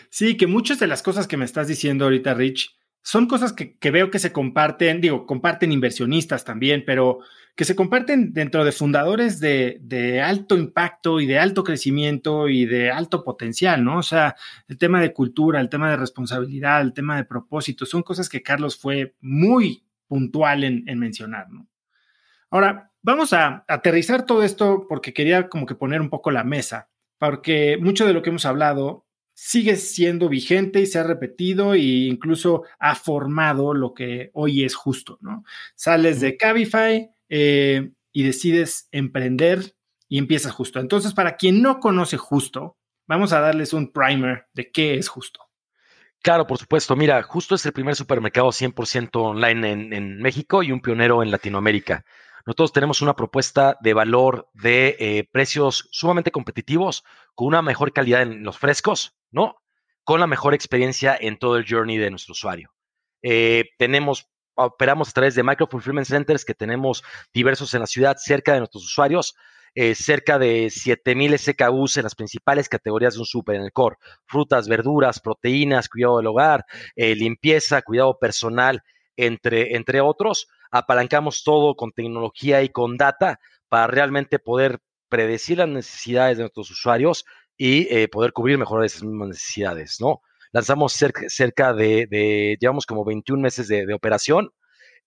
Sí, que muchas de las cosas que me estás diciendo ahorita, Rich, son cosas que, que, veo que se comparten, digo, comparten inversionistas también, pero que se comparten dentro de fundadores de, alto impacto y de alto crecimiento y de alto potencial, ¿no? O sea, el tema de cultura, el tema de responsabilidad, el tema de propósito, son cosas que Carlos fue muy puntual en, mencionar, ¿no? Ahora, vamos a aterrizar todo esto porque quería como que poner un poco la mesa, porque mucho de lo que hemos hablado sigue siendo vigente y se ha repetido e incluso ha formado lo que hoy es justo, ¿no? Sales de Cabify, eh, y decides emprender y empiezas justo. Entonces, para quien no conoce justo, vamos a darles un primer de qué es justo. Claro, por supuesto. Mira, justo es el primer supermercado 100% online en, México y un pionero en Latinoamérica. Nosotros tenemos una propuesta de valor de eh, precios sumamente competitivos, con una mejor calidad en los frescos, ¿no? Con la mejor experiencia en todo el journey de nuestro usuario. Eh, tenemos operamos a través de Micro Fulfillment Centers que tenemos diversos en la ciudad cerca de nuestros usuarios. Eh, cerca de 7000 SKUs en las principales categorías de un súper en el core: frutas, verduras, proteínas, cuidado del hogar, limpieza, cuidado personal, entre, entre otros. Apalancamos todo con tecnología y con data para realmente poder predecir las necesidades de nuestros usuarios y eh, poder cubrir mejor esas mismas necesidades, ¿no? lanzamos cerca, de, llevamos como 21 meses de, operación.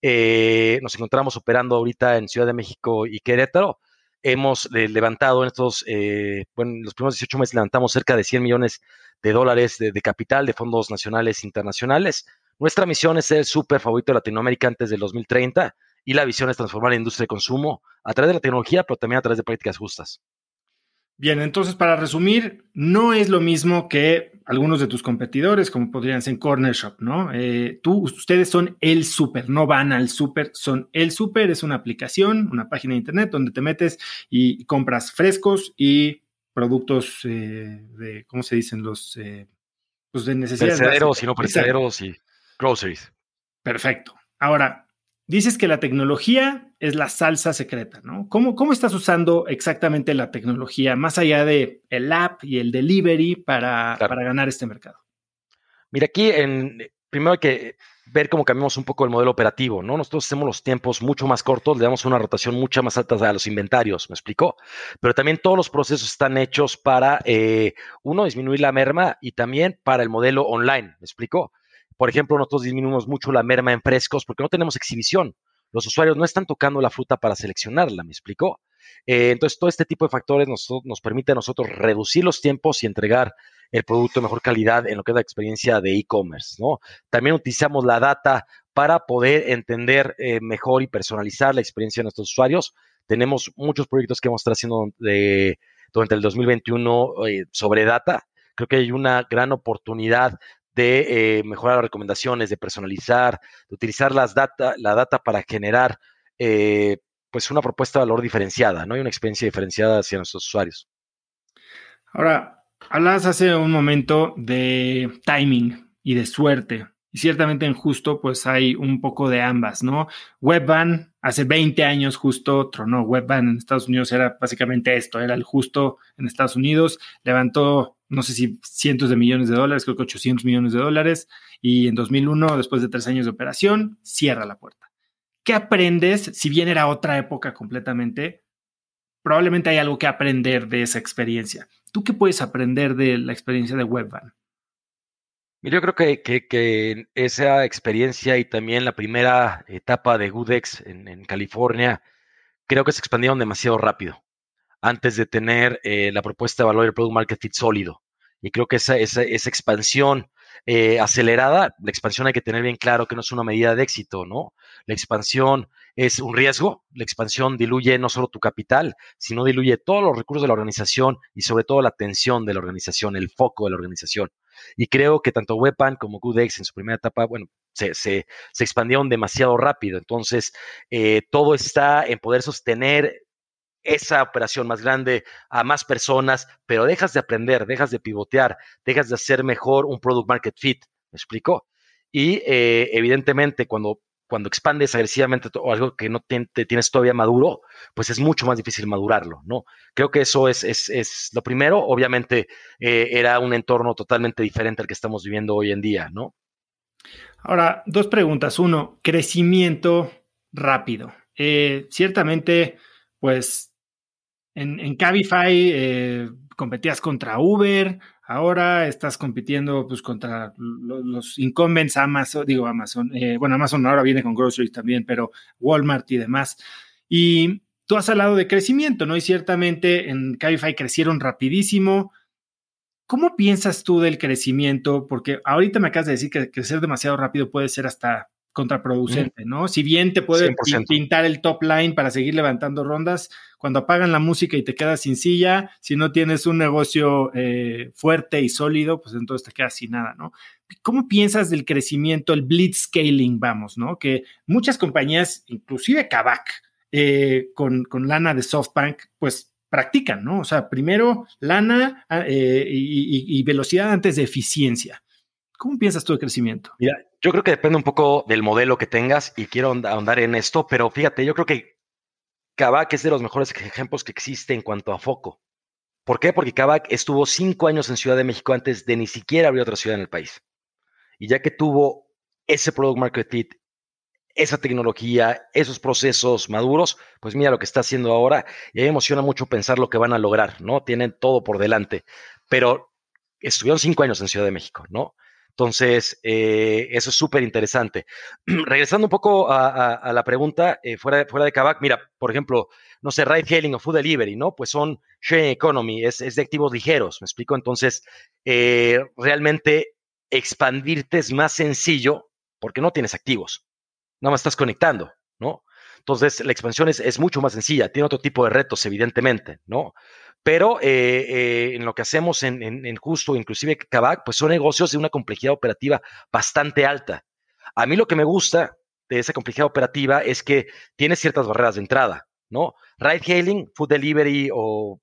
Eh, nos encontramos operando ahorita en Ciudad de México y Querétaro. Hemos levantado en estos, eh, los primeros 18 meses levantamos cerca de 100 millones de dólares de, capital de fondos nacionales e internacionales. Nuestra misión es ser el súper favorito de Latinoamérica antes del 2030 y la visión es transformar la industria de consumo a través de la tecnología, pero también a través de prácticas justas. Bien, entonces para resumir, no es lo mismo que algunos de tus competidores, como podrían ser Corner Shop, ¿no? Eh, tú, ustedes son el súper, no van al súper, son el súper, es una aplicación, una página de internet donde te metes y compras frescos y productos eh, de, ¿cómo se dicen? Los, eh, pues de necesidad. Perecederos y no perecederos y groceries. Perfecto. Ahora, Dices que la tecnología es la salsa secreta, ¿no? ¿Cómo, cómo estás usando exactamente la tecnología, más allá de el app y el delivery, para, para ganar este mercado? Mira, aquí en, primero hay que ver cómo cambiamos un poco el modelo operativo, ¿no? Nosotros hacemos los tiempos mucho más cortos, le damos una rotación mucho más alta a los inventarios, ¿me explico? Pero también todos los procesos están hechos para, eh, uno, disminuir la merma y también para el modelo online, ¿me explico? Por ejemplo, nosotros disminuimos mucho la merma en frescos porque no tenemos exhibición. Los usuarios no están tocando la fruta para seleccionarla, ¿me explico? Eh, entonces, todo este tipo de factores nos, nos permite a nosotros reducir los tiempos y entregar el producto de mejor calidad en lo que es la experiencia de e-commerce, ¿no? También utilizamos la data para poder entender eh, mejor y personalizar la experiencia de nuestros usuarios. Tenemos muchos proyectos que vamos a estar haciendo durante el 2021 eh, sobre data. Creo que hay una gran oportunidad de eh, mejorar las recomendaciones, de personalizar, de utilizar las data, la data para generar eh, pues una propuesta de valor diferenciada, ¿no? Y una experiencia diferenciada hacia nuestros usuarios. Ahora, hablabas hace un momento de timing. y de suerte. Y ciertamente en justo, pues hay un poco de ambas, ¿no? Webvan, hace 20 años justo tronó. Webvan en Estados Unidos era básicamente esto, era el justo en Estados Unidos. Levantó, no sé si cientos de millones de dólares, creo que 800 millones de dólares. Y en 2001, después de tres años de operación, cierra la puerta. ¿Qué aprendes? Si bien era otra época completamente, probablemente hay algo que aprender de esa experiencia. ¿Tú qué puedes aprender de la experiencia de Webvan? Yo creo que, esa experiencia y también la primera etapa de Goodex en, California, creo que se expandieron demasiado rápido antes de tener eh, la propuesta de valor del Product Market Fit sólido. Y creo que esa, esa, esa expansión eh, acelerada, la expansión hay que tener bien claro que no es una medida de éxito, ¿no? La expansión es un riesgo, la expansión diluye no solo tu capital, sino diluye todos los recursos de la organización y sobre todo la atención de la organización, el foco de la organización. Y creo que tanto Webpan como GoodX en su primera etapa, bueno, se, se, expandieron demasiado rápido. Entonces, eh, todo está en poder sostener esa operación más grande a más personas, pero dejas de aprender, dejas de pivotear, dejas de hacer mejor un product market fit. ¿Me explico? Y eh, evidentemente, cuando cuando expandes agresivamente o algo que no te, tienes todavía maduro, pues es mucho más difícil madurarlo, ¿no? Creo que eso es, lo primero. Obviamente eh, era un entorno totalmente diferente al que estamos viviendo hoy en día, ¿no? Ahora, dos preguntas. Uno, crecimiento rápido. Eh, ciertamente, pues en, en Cabify eh, competías contra Uber, Ahora estás compitiendo pues contra los, incumbents Amazon, digo Amazon, eh, bueno, Amazon ahora viene con groceries también, pero Walmart y demás. Y tú has hablado de crecimiento, ¿no? Y ciertamente en Cabify crecieron rapidísimo. ¿Cómo piensas tú del crecimiento? Porque ahorita me acabas de decir que crecer demasiado rápido puede ser hasta contraproducente, ¿no? Si bien te puede pintar el top line para seguir levantando rondas, cuando apagan la música y te quedas sin silla, si no tienes un negocio eh, fuerte y sólido, pues entonces te quedas sin nada, ¿no? ¿Cómo piensas del crecimiento, el blitz scaling, vamos, ¿no? Que muchas compañías, inclusive Kavak, eh, con, lana de SoftBank, pues practican, ¿no? O sea, primero lana ah, eh, y, y velocidad antes de eficiencia. ¿Cómo piensas tú de crecimiento? Mira, yo creo que depende un poco del modelo que tengas y quiero ahondar en esto, pero fíjate, yo creo que Kavak es de los mejores ejemplos que existe en cuanto a foco. ¿Por qué? Porque Kavak estuvo cinco años en Ciudad de México antes de ni siquiera abrir otra ciudad en el país. Y ya que tuvo ese product market fit, esa tecnología, esos procesos maduros, pues mira lo que está haciendo ahora y a mí me emociona mucho pensar lo que van a lograr, ¿no? Tienen todo por delante, pero estuvieron cinco años en Ciudad de México, ¿no? Entonces, eh, eso es súper interesante. Regresando un poco a, la pregunta, eh, fuera, fuera de Kavak, mira, por ejemplo, no sé, ride hailing o food delivery, ¿no? Pues son sharing economy, es, de activos ligeros, ¿me explico? Entonces, eh, realmente expandirte es más sencillo porque no tienes activos, nada más estás conectando. Entonces, la expansión es, es, mucho más sencilla, tiene otro tipo de retos, evidentemente, ¿no? Pero eh, eh, en lo que hacemos en, en, Justo, inclusive Kavak, pues son negocios de una complejidad operativa bastante alta. A mí lo que me gusta de esa complejidad operativa es que tiene ciertas barreras de entrada, ¿no? Ride hailing, food delivery o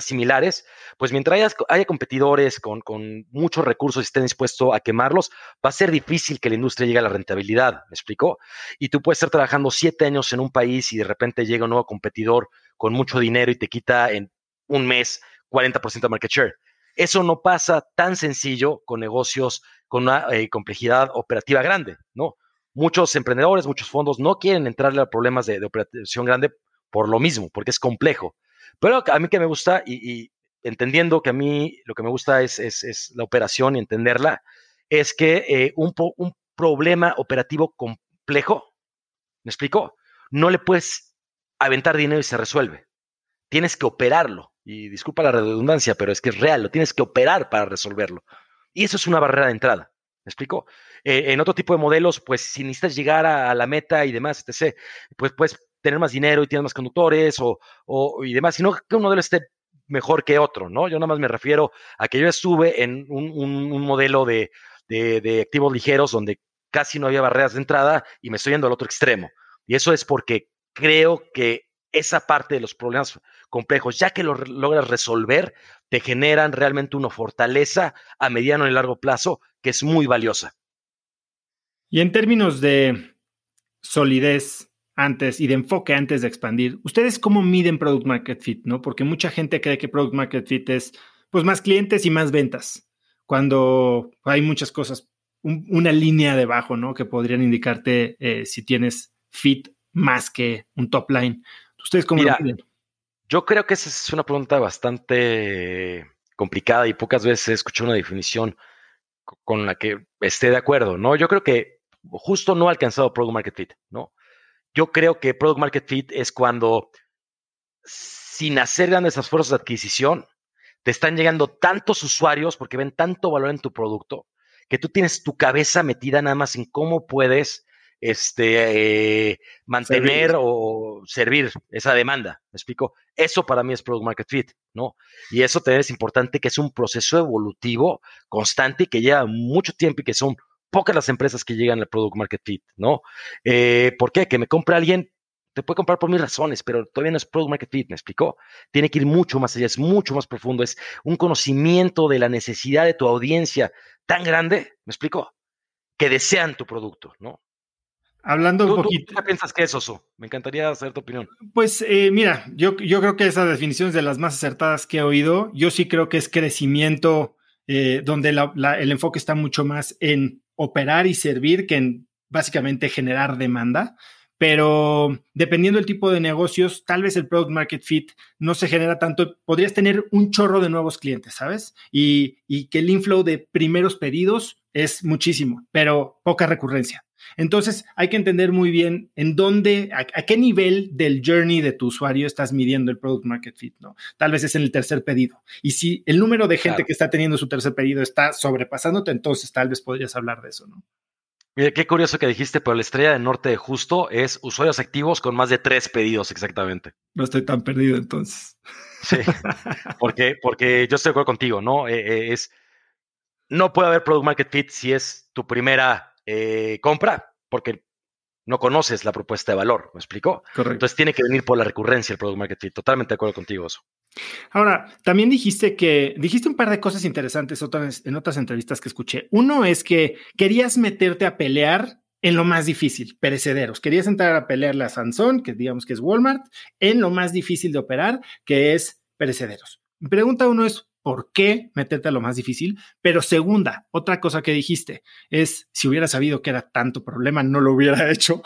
similares, pues mientras haya, competidores con, con, muchos recursos y estén dispuestos a quemarlos, va a ser difícil que la industria llegue a la rentabilidad, ¿me explico? Y tú puedes estar trabajando siete años en un país y de repente llega un nuevo competidor con mucho dinero y te quita en un mes 40% de market share. Eso no pasa tan sencillo con negocios con una eh, complejidad operativa grande, ¿no? Muchos emprendedores, muchos fondos no quieren entrarle a problemas de, operación grande por lo mismo, porque es complejo. Pero a mí que me gusta, y, entendiendo que a mí lo que me gusta es, la operación y entenderla, es que eh, un, un problema operativo complejo, ¿me explico? No le puedes aventar dinero y se resuelve. Tienes que operarlo y disculpa la redundancia, pero es que es real, lo tienes que operar para resolverlo. Y eso es una barrera de entrada. ¿Me explico? Eh, en otro tipo de modelos, pues si necesitas llegar a, la meta y demás, etc., pues puedes tener más dinero y tienes más conductores o, y demás, sino que un modelo esté mejor que otro, ¿no? Yo nada más me refiero a que yo estuve en un, modelo de, de, activos ligeros donde casi no había barreras de entrada y me estoy yendo al otro extremo. Y eso es porque creo que esa parte de los problemas complejos, ya que lo logras resolver, te generan realmente una fortaleza a mediano y largo plazo que es muy valiosa. Y en términos de solidez antes y de enfoque antes de expandir, ¿ustedes cómo miden Product Market Fit? ¿no? Porque mucha gente cree que Product Market Fit es pues más clientes y más ventas, cuando hay muchas cosas, una línea debajo, ¿no? Que podrían indicarte eh, si tienes fit más que un top line. ¿Ustedes cómo lo miden? Yo creo que esa es una pregunta bastante complicada y pocas veces escuché una definición con la que esté de acuerdo, ¿no? Yo creo que justo no ha alcanzado Product Market Fit, ¿no? Yo creo que Product Market Fit es cuando, sin hacer grandes esfuerzos de adquisición, te están llegando tantos usuarios porque ven tanto valor en tu producto que tú tienes tu cabeza metida nada más en cómo puedes este, eh, mantener o servir esa demanda. ¿Me explico? Eso para mí es Product Market Fit, ¿no? Y eso también es importante que es un proceso evolutivo constante y que lleva mucho tiempo y que son pocas las empresas que llegan al Product Market Fit, ¿no? Eh, ¿Por qué? Que me compre alguien, te puede comprar por mil razones, pero todavía no es Product Market Fit, ¿me explicó? Tiene que ir mucho más allá, es mucho más profundo, es un conocimiento de la necesidad de tu audiencia tan grande, ¿me explico? Que desean tu producto, ¿no? Hablando un poquito. ¿Qué piensas que es eso? Me encantaría saber tu opinión. Pues eh, mira, yo, yo creo que esa definición es de las más acertadas que he oído. Yo sí creo que es crecimiento eh, donde el enfoque está mucho más en operar y servir que en básicamente generar demanda. Pero dependiendo del tipo de negocios, tal vez el product market fit no se genera tanto. Podrías tener un chorro de nuevos clientes, ¿sabes? Y, y que el inflow de primeros pedidos es muchísimo, pero poca recurrencia. Entonces, hay que entender muy bien en dónde, a, qué nivel del journey de tu usuario estás midiendo el product market fit, ¿no? Tal vez es en el tercer pedido. Y si el número de gente que está teniendo su tercer pedido está sobrepasándote, entonces tal vez podrías hablar de eso, ¿no? Mira, qué curioso que dijiste, pero la estrella del norte de justo es usuarios activos con más de tres pedidos exactamente. No estoy tan perdido entonces. Sí, porque, porque yo estoy de acuerdo contigo, ¿no? Eh, eh, es, no puede haber product market fit si es tu primera eh, compra, porque no conoces la propuesta de valor, ¿me explico? Correcto. Entonces tiene que venir por la recurrencia el product market fit. Totalmente de acuerdo contigo eso. Ahora, también dijiste que dijiste un par de cosas interesantes otras, en otras entrevistas que escuché. Uno es que querías meterte a pelear en lo más difícil, perecederos. Querías entrar a pelearle a Sansón, que digamos que es Walmart, en lo más difícil de operar, que es perecederos. Mi pregunta uno es, por qué meterte a lo más difícil. Pero segunda, otra cosa que dijiste es, si hubiera sabido que era tanto problema, no lo hubiera hecho.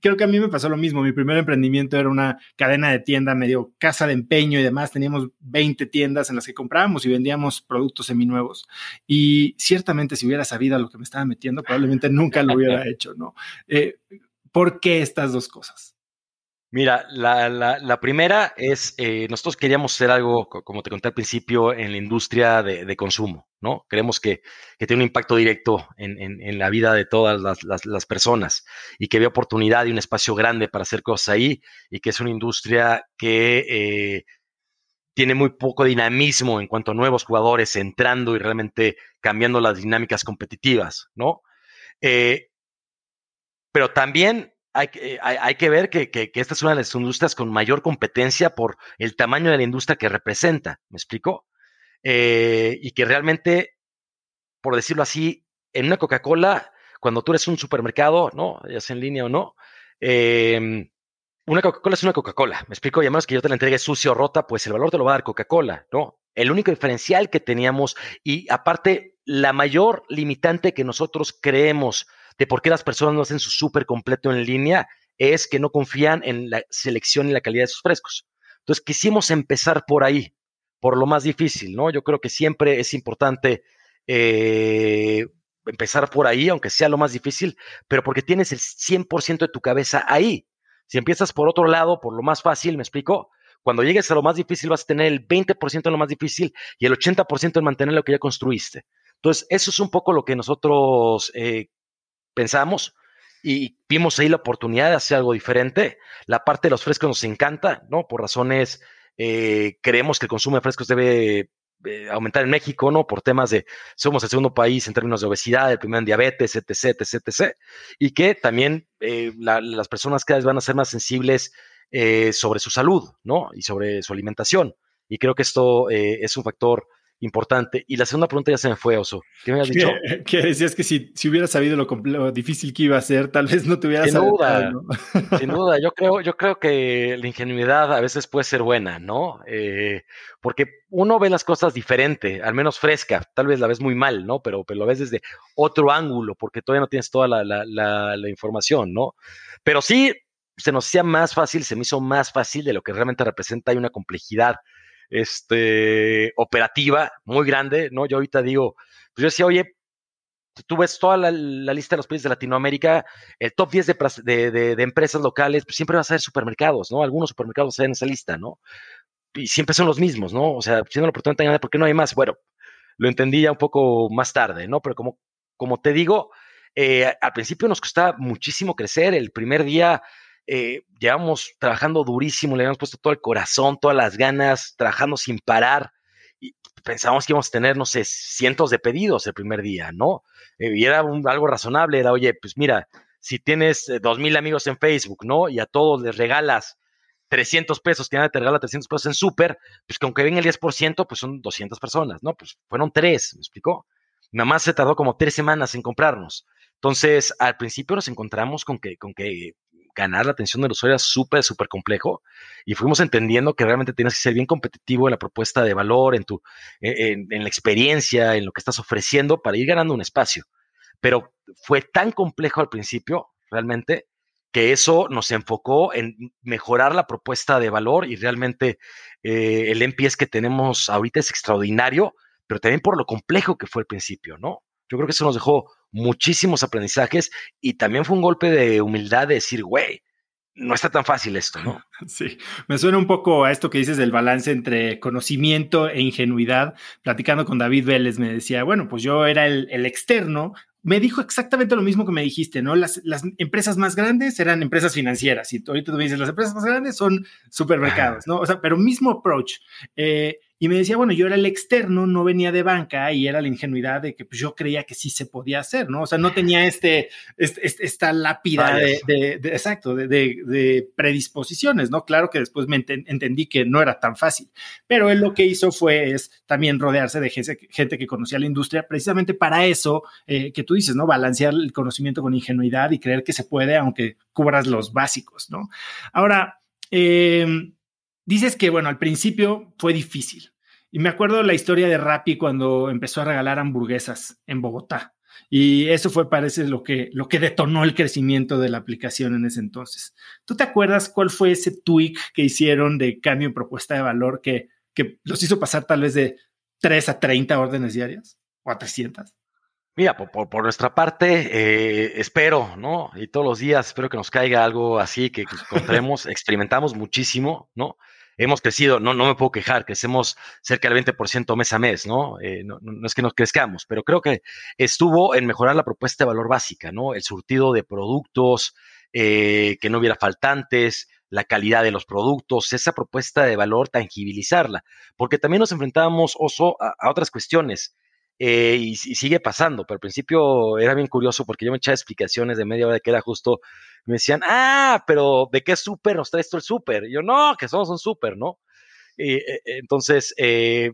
Creo que a mí me pasó lo mismo. Mi primer emprendimiento era una cadena de tienda medio casa de empeño y demás. Teníamos 20 tiendas en las que comprábamos y vendíamos productos seminuevos. Y ciertamente si hubiera sabido a lo que me estaba metiendo, probablemente nunca lo hubiera hecho, ¿no? Eh, ¿Por qué estas dos cosas? Mira, la, la, primera es, eh, nosotros queríamos hacer algo, como te conté al principio, en la industria de, consumo, ¿no? Creemos que, tiene un impacto directo en, la vida de todas las, personas y que había oportunidad y un espacio grande para hacer cosas ahí y que es una industria que eh, tiene muy poco dinamismo en cuanto a nuevos jugadores entrando y realmente cambiando las dinámicas competitivas, ¿no? Eh, pero también eh, hay, que ver que, esta es una de las industrias con mayor competencia por el tamaño de la industria que representa, ¿me explico? Eh, y que realmente, por decirlo así, en una Coca-Cola, cuando tú eres un supermercado, ¿no? Ya sea en línea o no, em, una Coca-Cola es una Coca-Cola, ¿me explico? Y a que yo te la entregue sucia o rota, pues el valor te lo va a dar Coca-Cola, ¿no? El único diferencial que teníamos y aparte la mayor limitante que nosotros creemos de por qué las personas no hacen su súper completo en línea es que no confían en la selección y la calidad de sus frescos. Entonces, quisimos empezar por ahí, por lo más difícil, ¿no? Yo creo que siempre es importante eh, empezar por ahí, aunque sea lo más difícil, pero porque tienes el 100% de tu cabeza ahí. Si empiezas por otro lado, por lo más fácil, ¿me explico? Cuando llegues a lo más difícil vas a tener el 20% de lo más difícil y el 80% en mantener lo que ya construiste. Entonces, eso es un poco lo que nosotros eh, pensamos y vimos ahí la oportunidad de hacer algo diferente. La parte de los frescos nos encanta, ¿no? Por razones, eh, creemos que el consumo de frescos debe eh, aumentar en México, ¿no? Por temas de, somos el segundo país en términos de obesidad, el primero en diabetes, etc., etc., etc. Y que también eh, las personas cada vez van a ser más sensibles sobre su salud, ¿no? Y sobre su alimentación. Y creo que esto es un factor importante. Y la segunda pregunta ya se me fue, Oso. ¿Qué me has dicho? Que, decías que si, si hubiera sabido lo, difícil que iba a ser, tal vez no te hubieras Sin duda, sin duda. Yo creo, yo creo que la ingenuidad a veces puede ser buena, ¿no? Eh, porque uno ve las cosas diferente, al menos fresca. Tal vez la ves muy mal, ¿no? Pero, pero lo ves desde otro ángulo, porque todavía no tienes toda la, la, la información, ¿no? Pero sí, se nos hacía más fácil, se me hizo más fácil de lo que realmente representa. Hay una complejidad este, operativa muy grande, ¿no? Yo ahorita digo, pues yo decía, oye, tú ves toda la, lista de los países de Latinoamérica, el top 10 de, de, empresas locales, pues siempre va a ser supermercados, ¿no? Algunos supermercados en esa lista, ¿no? Y siempre son los mismos, ¿no? O sea, siendo la oportunidad grande, ¿por qué no hay más? Bueno, lo entendí ya un poco más tarde, ¿no? Pero como, como te digo, eh, al principio nos costaba muchísimo crecer. El primer día eh, llevamos trabajando durísimo, le habíamos puesto todo el corazón, todas las ganas, trabajando sin parar. Y pensábamos que íbamos a tener, no sé, cientos de pedidos el primer día, ¿no? Eh, y era algo razonable, era, oye, pues mira, si tienes eh, dos mil amigos en Facebook, ¿no? Y a todos les regalas 300 pesos, que te regala 300 pesos en súper, pues que aunque venga el 10%, pues son 200 personas, ¿no? Pues fueron tres, ¿me explicó? Mi mamá se tardó como tres semanas en comprarnos. Entonces, al principio nos encontramos con que, con que ganar la atención del usuario era súper, súper complejo y fuimos entendiendo que realmente tienes que ser bien competitivo en la propuesta de valor, en, tu, en, la experiencia, en lo que estás ofreciendo para ir ganando un espacio. Pero fue tan complejo al principio, realmente, que eso nos enfocó en mejorar la propuesta de valor y realmente eh, el MPS que tenemos ahorita es extraordinario, pero también por lo complejo que fue al principio, ¿no? Yo creo que eso nos dejó muchísimos aprendizajes y también fue un golpe de humildad de decir, güey, no está tan fácil esto, ¿no? Sí, me suena un poco a esto que dices del balance entre conocimiento e ingenuidad. Platicando con David Vélez me decía, bueno, pues yo era el, el externo, me dijo exactamente lo mismo que me dijiste, ¿no? Las, las, empresas más grandes eran empresas financieras y ahorita tú me dices, las empresas más grandes son supermercados, ¿no? O sea, pero mismo approach. Eh, y me decía, bueno, yo era el externo, no venía de banca y era la ingenuidad de que pues, yo creía que sí se podía hacer, ¿no? O sea, no tenía este, este, este esta lápida de, exacto, de, predisposiciones, ¿no? Claro que después me entendí que no era tan fácil, pero él lo que hizo fue es también rodearse de gente, que conocía la industria, precisamente para eso eh, que tú dices, ¿no? Balancear el conocimiento con ingenuidad y creer que se puede, aunque cubras los básicos, ¿no? Ahora, eh, Dices que, bueno, al principio fue difícil. Y me acuerdo la historia de Rappi cuando empezó a regalar hamburguesas en Bogotá. Y eso fue, parece, lo que, lo que detonó el crecimiento de la aplicación en ese entonces. ¿Tú te acuerdas cuál fue ese tweak que hicieron de cambio en propuesta de valor que, que los hizo pasar tal vez de 3 a 30 órdenes diarias o a 300? Mira, por, por, nuestra parte, eh, espero, ¿no? Y todos los días espero que nos caiga algo así, que, que encontremos, experimentamos muchísimo, ¿no? Hemos crecido, no, no me puedo quejar, crecemos cerca del 20% mes a mes, ¿no? Eh, ¿no? ¿no? es que nos crezcamos, pero creo que estuvo en mejorar la propuesta de valor básica, ¿no? El surtido de productos, eh, que no hubiera faltantes, la calidad de los productos, esa propuesta de valor, tangibilizarla, porque también nos enfrentábamos, oso, a otras cuestiones. Eh, y, sigue pasando, pero al principio era bien curioso porque yo me echaba explicaciones de media hora de que era justo, me decían, ah, pero ¿de qué súper nos traes tú el súper? Yo, no, que somos un súper, ¿no? Eh, entonces, eh,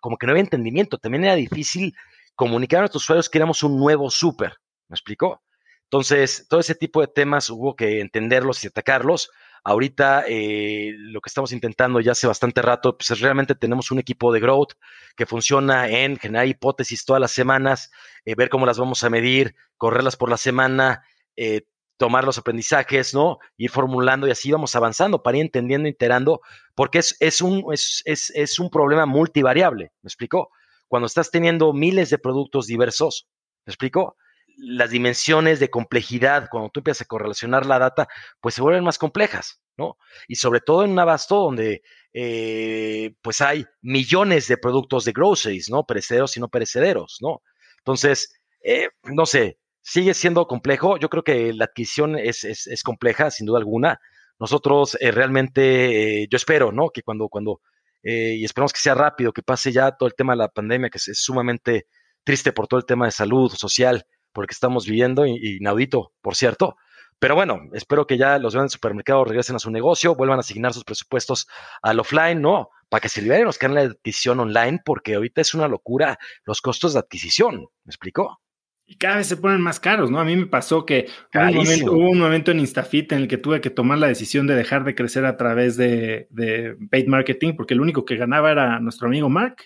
como que no había entendimiento, también era difícil comunicar a nuestros usuarios que éramos un nuevo súper, ¿me explicó? Entonces, todo ese tipo de temas hubo que entenderlos y atacarlos. Ahorita eh, lo que estamos intentando ya hace bastante rato, pues es realmente tenemos un equipo de growth que funciona en generar hipótesis todas las semanas, eh, ver cómo las vamos a medir, correrlas por la semana, eh, tomar los aprendizajes, ¿no? Ir formulando y así vamos avanzando para ir entendiendo, iterando, porque es, es, un, es, es, es un problema multivariable, ¿me explico? Cuando estás teniendo miles de productos diversos, ¿me explico? Las dimensiones de complejidad, cuando tú empiezas a correlacionar la data, pues se vuelven más complejas, ¿no? Y sobre todo en un abasto donde eh, pues hay millones de productos de groceries, ¿no? Perecederos y no perecederos, ¿no? Entonces, eh, no sé, sigue siendo complejo. Yo creo que la adquisición es, es, compleja, sin duda alguna. Nosotros eh, realmente, yo espero, ¿no? Que cuando, cuando, y esperamos que sea rápido, que pase ya todo el tema de la pandemia, que es sumamente triste por todo el tema de salud social, porque estamos viviendo, inaudito, por cierto. Pero bueno, espero que ya los grandes supermercados regresen a su negocio, vuelvan a asignar sus presupuestos al offline, ¿no? para que se liberen los canales de adquisición online, porque ahorita es una locura los costos de adquisición. ¿Me explicó? Y cada vez se ponen más caros, ¿no? A mí me pasó que hubo un, momento, en Instafit en el que tuve que tomar la decisión de dejar de crecer a través de, de paid marketing, porque el único que ganaba era nuestro amigo Mark.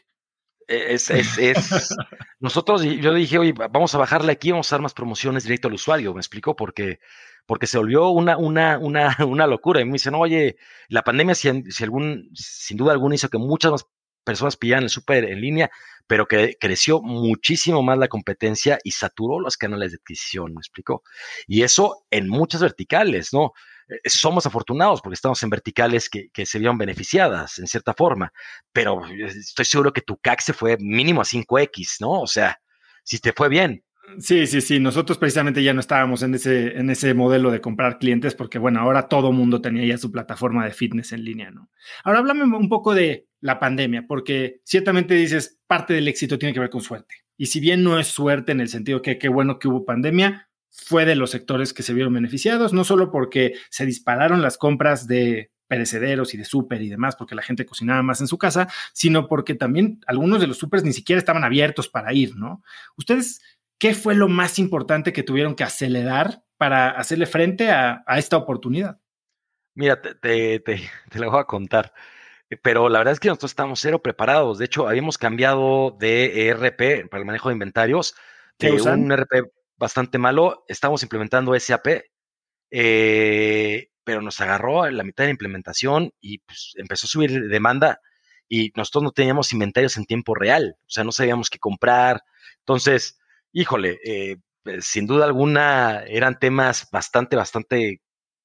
Es, es, es. Nosotros, yo dije, oye, vamos a bajarle aquí, vamos a dar más promociones directo al usuario, me explicó, porque, porque se volvió una, una, una, una locura. Y me dicen, oye, la pandemia, si, si algún, sin duda alguna, hizo que muchas más personas pillaran el súper en línea, pero que creció muchísimo más la competencia y saturó los canales de adquisición, me explicó. Y eso en muchas verticales, ¿no? Eh, somos afortunados porque estamos en verticales que, se vieron beneficiadas en cierta forma, pero estoy seguro que tu CAC se fue mínimo a 5X, ¿no? O sea, si te fue bien, Sí, sí, sí. Nosotros precisamente ya no estábamos en ese, en ese modelo de comprar clientes porque, bueno, ahora todo mundo tenía ya su plataforma de fitness en línea, ¿no? Ahora háblame un poco de la pandemia, porque ciertamente dices, parte del éxito tiene que ver con suerte. Y si bien no es suerte en el sentido que qué bueno que hubo pandemia, fue de los sectores que se vieron beneficiados, no solo porque se dispararon las compras de perecederos y de súper y demás, porque la gente cocinaba más en su casa, sino porque también algunos de los súperes ni siquiera estaban abiertos para ir, ¿no? Ustedes ¿qué fue lo más importante que tuvieron que acelerar para hacerle frente a, esta oportunidad? Mira, te, te, te, lo voy a contar, pero la verdad es que nosotros estamos cero preparados. De hecho, habíamos cambiado de ERP para el manejo de inventarios, de un ERP bastante malo, estamos implementando SAP, eh, pero nos agarró en la mitad de la implementación y pues, empezó a subir demanda y nosotros no teníamos inventarios en tiempo real, o sea, no sabíamos qué comprar. Entonces, híjole, eh, pues, sin duda alguna eran temas bastante, bastante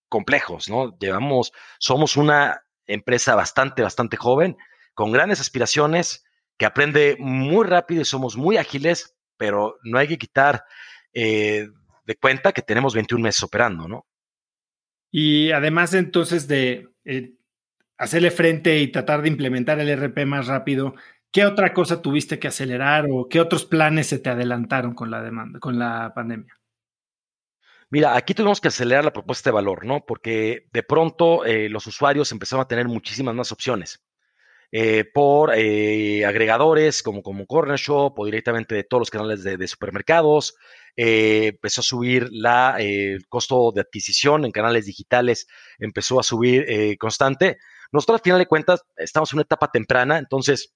complejos, ¿no? Llevamos, somos una empresa bastante, bastante joven, con grandes aspiraciones, que aprende muy rápido y somos muy ágiles, pero no hay que quitar eh, de cuenta que tenemos 21 meses operando, ¿no? Y además entonces de eh, hacerle frente y tratar de implementar el RP más rápido, ¿Qué otra cosa tuviste que acelerar o qué otros planes se te adelantaron con la demanda, con la pandemia? Mira, aquí tuvimos que acelerar la propuesta de valor, ¿no? Porque de pronto eh, los usuarios empezaron a tener muchísimas más opciones. Eh, por eh, agregadores como, como Corner Shop o directamente de todos los canales de, supermercados. empezó a subir la, el costo de adquisición en canales digitales, empezó a subir constante. Nosotros al final de cuentas estamos en una etapa temprana, entonces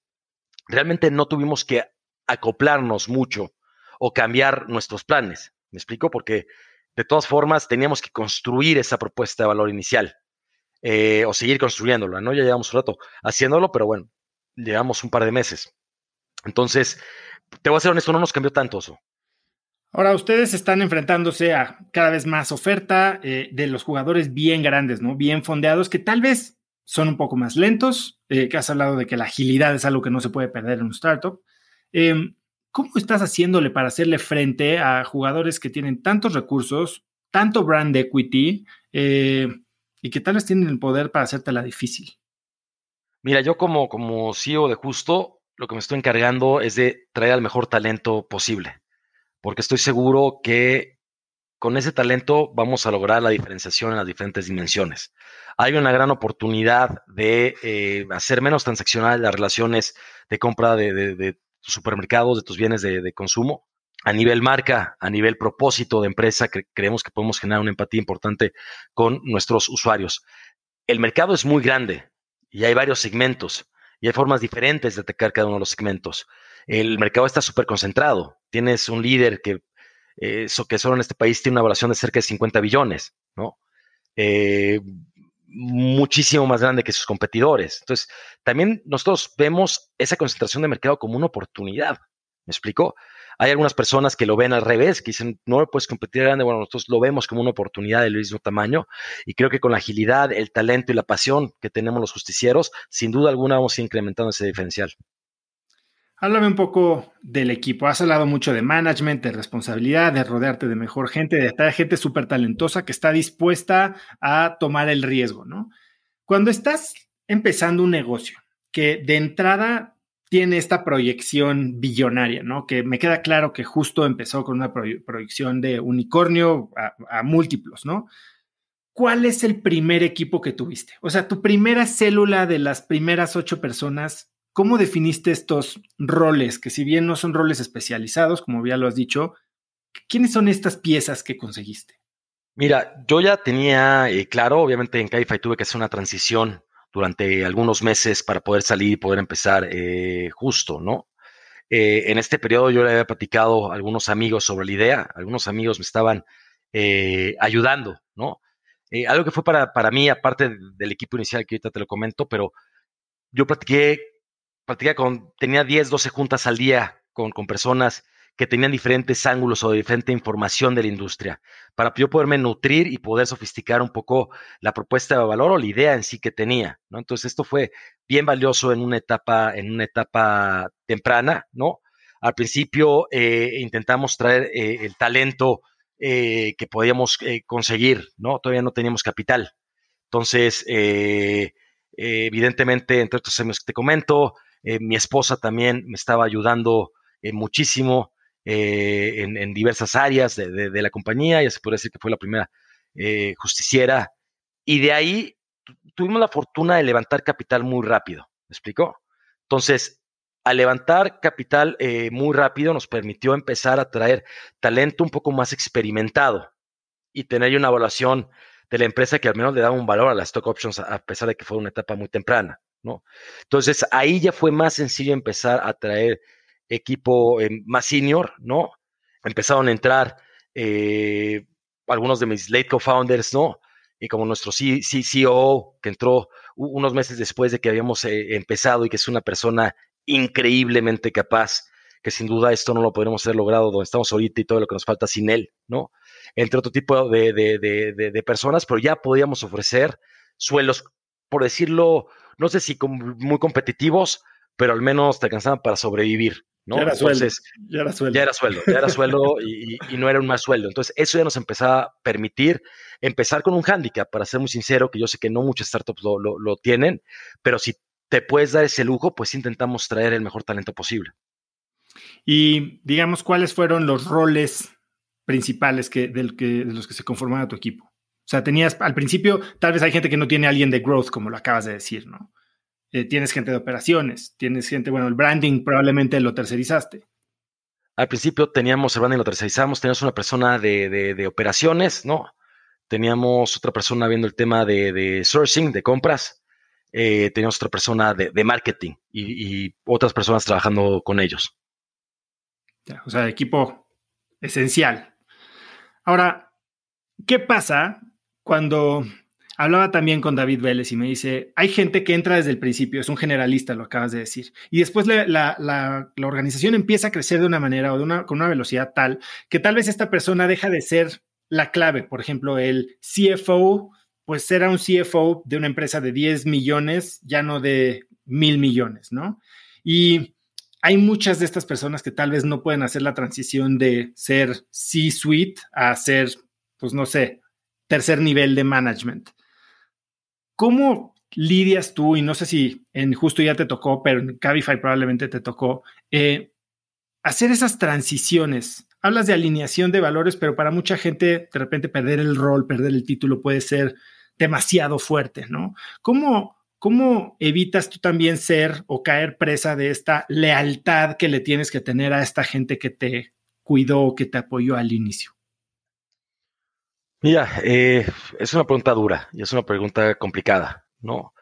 realmente no tuvimos que acoplarnos mucho o cambiar nuestros planes. ¿Me explico? Porque de todas formas teníamos que construir esa propuesta de valor inicial eh, o seguir construyéndola, ¿no? Ya llevamos un rato haciéndolo, pero bueno, llevamos un par de meses. Entonces, te voy a ser honesto, no nos cambió tanto eso. Ahora, ustedes están enfrentándose a cada vez más oferta eh, de los jugadores bien grandes, ¿no? Bien fondeados, que tal vez son un poco más lentos, eh, que has hablado de que la agilidad es algo que no se puede perder en un startup. Em, ¿Cómo estás haciéndole para hacerle frente a jugadores que tienen tantos recursos, tanto brand equity y que tal vez tienen el poder para hacerte la difícil? Mira, yo como, como CEO de Justo, lo que me estoy encargando es de traer al mejor talento posible, porque estoy seguro que con ese talento vamos a lograr la diferenciación en las diferentes dimensiones. Hay una gran oportunidad de eh, hacer menos transaccionales las relaciones de compra de, tus supermercados, de tus bienes de, consumo. A nivel marca, a nivel propósito de empresa, creemos que podemos generar una empatía importante con nuestros usuarios. El mercado es muy grande y hay varios segmentos y hay formas diferentes de atacar cada uno de los segmentos. El mercado está súper concentrado. Tienes un líder que eso que solo en este país tiene una evaluación de cerca de 50 billones, ¿no? Eh, muchísimo más grande que sus competidores. Entonces, también nosotros vemos esa concentración de mercado como una oportunidad. ¿Me explico? Hay algunas personas que lo ven al revés, que dicen, no puedes competir grande. Bueno, nosotros lo vemos como una oportunidad del mismo tamaño y creo que con la agilidad, el talento y la pasión que tenemos los justicieros, sin duda alguna vamos incrementando ese diferencial. Háblame un poco del equipo. Has hablado mucho de management, de responsabilidad, de rodearte de mejor gente, de estar gente súper talentosa que está dispuesta a tomar el riesgo, ¿no? Cuando estás empezando un negocio que de entrada tiene esta proyección billonaria, ¿no? Que me queda claro que justo empezó con una proyección de unicornio a, a múltiplos, ¿no? ¿cuál es el primer equipo que tuviste? O sea, tu primera célula de las primeras ocho personas, ¿cómo definiste estos roles? Que si bien no son roles especializados, como ya lo has dicho, ¿quiénes son estas piezas que conseguiste? Mira, yo ya tenía eh, claro, obviamente en Caifai tuve que hacer una transición durante algunos meses para poder salir y poder empezar eh, justo, ¿no? Eh, en este periodo yo le había platicado a algunos amigos sobre la idea, algunos amigos me estaban ayudando, ¿no? algo que fue para, para mí, aparte del equipo inicial que ahorita te lo comento, pero yo platiqué, platiqué con, tenía 10, 12 juntas al día con, con personas que tenían diferentes ángulos o diferente información de la industria, para yo poderme nutrir y poder sofisticar un poco la propuesta de valor o la idea en sí que tenía, ¿no? Entonces esto fue bien valioso en una etapa, en una etapa temprana, ¿no? Al principio eh, intentamos traer eh, el talento eh, que podíamos conseguir, ¿no? Todavía no teníamos capital. Entonces, evidentemente, entre otros años que te comento, mi esposa también me estaba ayudando muchísimo eh, en, diversas áreas de, la compañía, ya se puede decir que fue la primera eh, justiciera, y de ahí tuvimos la fortuna de levantar capital muy rápido, ¿me explicó? Entonces, al levantar capital eh, muy rápido nos permitió empezar a traer talento un poco más experimentado y tener una evaluación de la empresa que al menos le daba un valor a las stock options a pesar de que fue una etapa muy temprana, ¿no? Entonces ahí ya fue más sencillo empezar a traer equipo eh, más senior, ¿no? Empezaron a entrar eh, algunos de mis late co-founders, ¿no? Y como nuestro CCO, que entró unos meses después de que habíamos eh, empezado y que es una persona increíblemente capaz, que sin duda esto no lo podremos haber logrado donde estamos ahorita y todo lo que nos falta sin él, ¿no? Entre otro tipo de personas, pero ya podíamos ofrecer suelos, por decirlo, no sé si muy competitivos, pero al menos te alcanzaban para sobrevivir, ya era sueldo. Ya era sueldo. Ya era sueldo, ya era sueldo y, no era un más sueldo. Entonces, eso ya nos empezaba a permitir empezar con un hándicap, para ser muy sincero, que yo sé que no muchas startups lo, tienen, pero si te puedes dar ese lujo, pues intentamos traer el mejor talento posible. Y digamos, ¿cuáles fueron los roles principales que, del que, de los que se conformaba tu equipo? O sea, tenías al principio, tal vez hay gente que no tiene a alguien de growth, como lo acabas de decir, ¿no? Eh, tienes gente de operaciones, tienes gente, bueno, el branding probablemente lo tercerizaste. Al principio teníamos el branding, lo tercerizamos, teníamos una persona de, operaciones, ¿no? Teníamos otra persona viendo el tema de, sourcing, de compras, eh, teníamos otra persona de, marketing y, otras personas trabajando con ellos. O sea, equipo esencial. Ahora, ¿qué pasa cuando Hablaba también con David Vélez y me dice, hay gente que entra desde el principio, es un generalista, lo acabas de decir, y después la, organización empieza a crecer de una manera o de una, con una velocidad tal que tal vez esta persona deja de ser la clave. Por ejemplo, el CFO, pues era un CFO de una empresa de 10 millones, ya no de mil millones, ¿no? Y hay muchas de estas personas que tal vez no pueden hacer la transición de ser C-suite a ser, pues no sé, tercer nivel de management. ¿Cómo lidias tú, y no sé si en justo ya te tocó, pero en Cabify probablemente te tocó, eh, hacer esas transiciones? Hablas de alineación de valores, pero para mucha gente de repente perder el rol, perder el título puede ser demasiado fuerte, ¿no? ¿Cómo, cómo evitas tú también ser o caer presa de esta lealtad que le tienes que tener a esta gente que te cuidó, que te apoyó al inicio? Mira, eh, es una pregunta dura y es una pregunta complicada, ¿no?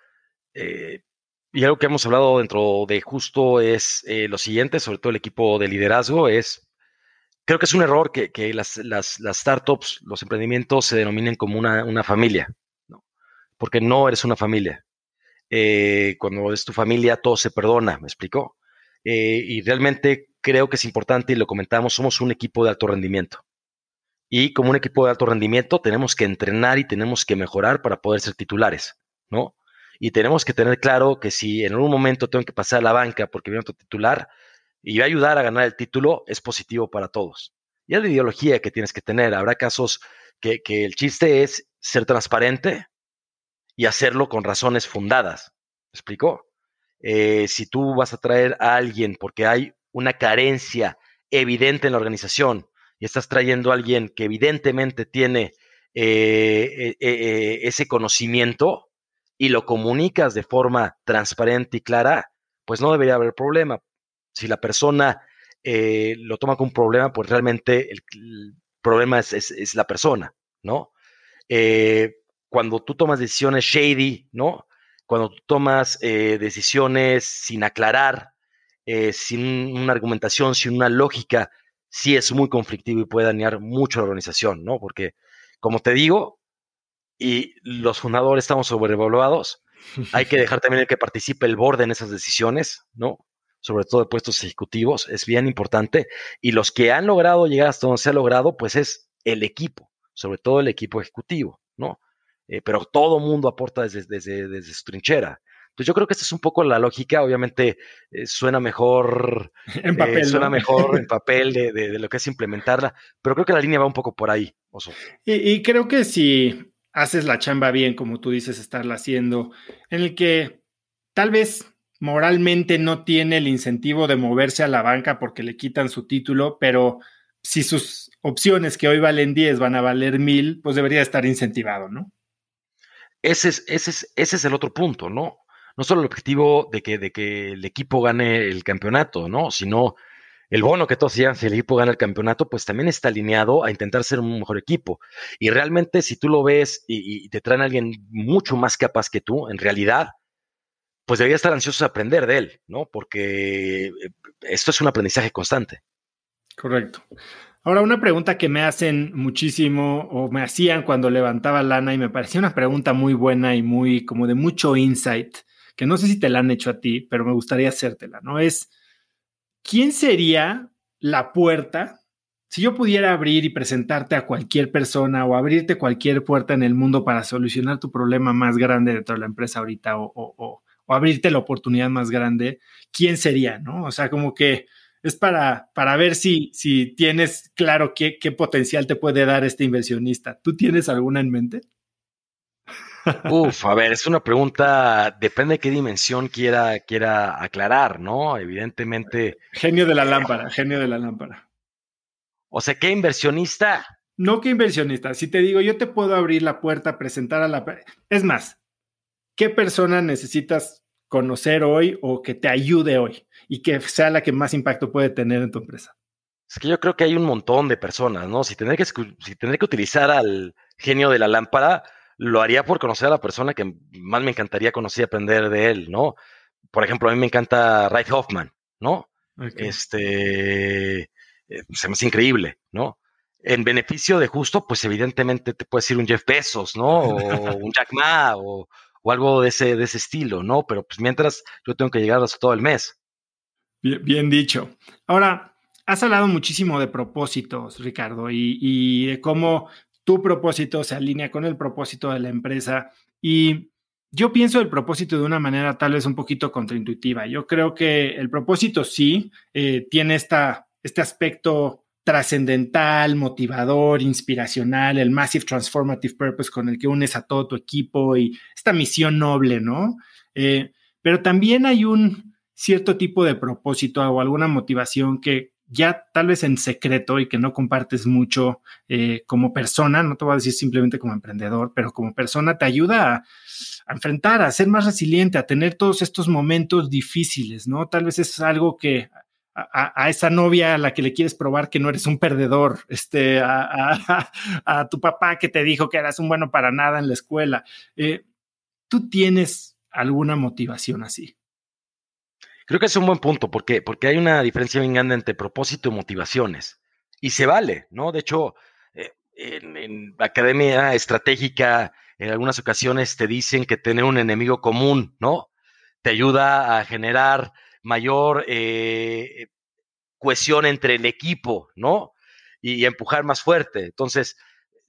Eh, y algo que hemos hablado dentro de justo es eh, lo siguiente, sobre todo el equipo de liderazgo, es, creo que es un error que, las, startups, los emprendimientos se denominen como una, familia, ¿no? Porque no eres una familia. cuando es tu familia, todo se perdona, ¿me explicó? y realmente creo que es importante, y lo comentamos, somos un equipo de alto rendimiento. Y como un equipo de alto rendimiento tenemos que entrenar y tenemos que mejorar para poder ser titulares, ¿no? Y tenemos que tener claro que si en algún momento tengo que pasar a la banca porque viene otro titular y va a ayudar a ganar el título, es positivo para todos. Y es la ideología que tienes que tener. Habrá casos que, el chiste es ser transparente y hacerlo con razones fundadas. ¿Me explico? Eh, si tú vas a traer a alguien porque hay una carencia evidente en la organización y estás trayendo a alguien que evidentemente tiene eh, eh, ese conocimiento y lo comunicas de forma transparente y clara, pues no debería haber problema. Si la persona lo toma como un problema, pues realmente el, problema es, la persona, ¿no? cuando tú tomas decisiones shady, ¿no? Cuando tú tomas decisiones sin aclarar, sin una argumentación, sin una lógica, sí es muy conflictivo y puede dañar mucho la organización, ¿no? Porque, como te digo, y los fundadores estamos sobrevaluados, hay que dejar también que participe el board en esas decisiones, ¿no? Sobre todo de puestos ejecutivos, es bien importante. Y los que han logrado llegar hasta donde se ha logrado, pues es el equipo, sobre todo el equipo ejecutivo, ¿no? Eh, pero todo mundo aporta desde, desde, desde su trinchera. Entonces yo creo que esta es un poco la lógica, obviamente eh, suena mejor en eh, papel, suena mejor en papel de, lo que es implementarla, pero creo que la línea va un poco por ahí, Oso. Y, creo que si haces la chamba bien, como tú dices, estarla haciendo, en el que tal vez moralmente no tiene el incentivo de moverse a la banca porque le quitan su título, pero si sus opciones que hoy valen 10 van a valer 1000, pues debería estar incentivado, ¿no? Ese es, ese es, ese es el otro punto, ¿no? No solo el objetivo de que, de que el equipo gane el campeonato, ¿no? Sino el bono que todos llevan si el equipo gana el campeonato, pues también está alineado a intentar ser un mejor equipo. Y realmente, si tú lo ves y, te traen a alguien mucho más capaz que tú, en realidad, pues debería estar ansioso de aprender de él, ¿no? Porque eh, esto es un aprendizaje constante. Correcto. Ahora, una pregunta que me hacen muchísimo o me hacían cuando levantaba lana y me parecía una pregunta muy buena y muy como de mucho insight que no sé si te la han hecho a ti, pero me gustaría hacértela, ¿no? Es, ¿quién sería la puerta? Si yo pudiera abrir y presentarte a cualquier persona o abrirte cualquier puerta en el mundo para solucionar tu problema más grande de toda la empresa ahorita o, o, abrirte la oportunidad más grande, ¿quién sería? ¿No? O sea, como que es para, para ver si, si tienes claro qué, qué potencial te puede dar este inversionista. ¿Tú tienes alguna en mente? Uf, a ver, es una pregunta, depende de qué dimensión quiera, quiera aclarar, ¿no? Evidentemente. Genio de la eh, lámpara, genio de la lámpara. O sea, ¿qué inversionista? No qué inversionista. Si te digo, yo te puedo abrir la puerta, presentar a la. Es más, ¿qué persona necesitas conocer hoy o que te ayude hoy y que sea la que más impacto puede tener en tu empresa? Es que yo creo que hay un montón de personas, ¿no? Si tener que, si tener que utilizar al genio de la lámpara, lo haría por conocer a la persona que más me encantaría conocer y aprender de él, ¿no? Por ejemplo, a mí me encanta Ray Hoffman, ¿no? Este, eh, se me hace increíble, ¿no? En beneficio de justo, pues evidentemente te puede decir un Jeff Bezos, ¿no? O un Jack Ma o, algo de ese, de ese estilo, ¿no? Pero pues mientras yo tengo que llegar hasta todo el mes. Bien, bien dicho. Ahora, has hablado muchísimo de propósitos, Ricardo, y, y de cómo tu propósito se alinea con el propósito de la empresa y yo pienso el propósito de una manera tal vez un poquito contraintuitiva. Yo creo que el propósito sí eh, tiene esta, este aspecto trascendental, motivador, inspiracional, el Massive Transformative Purpose con el que unes a todo tu equipo y esta misión noble, ¿no? Eh, pero también hay un cierto tipo de propósito o alguna motivación que ya tal vez en secreto y que no compartes mucho eh, como persona, no te voy a decir simplemente como emprendedor, pero como persona te ayuda a, enfrentar, a ser más resiliente, a tener todos estos momentos difíciles, ¿no? Tal vez es algo que a, esa novia a la que le quieres probar que no eres un perdedor, este, a, tu papá que te dijo que eras un bueno para nada en la escuela. Eh, ¿Tú tienes alguna motivación así? Creo que es un buen punto, porque, porque hay una diferencia bien grande entre propósito y motivaciones. Y se vale, ¿no? De hecho, eh, en, academia estratégica, en algunas ocasiones te dicen que tener un enemigo común, ¿no? Te ayuda a generar mayor eh, cohesión entre el equipo, ¿no? Y, empujar más fuerte. Entonces,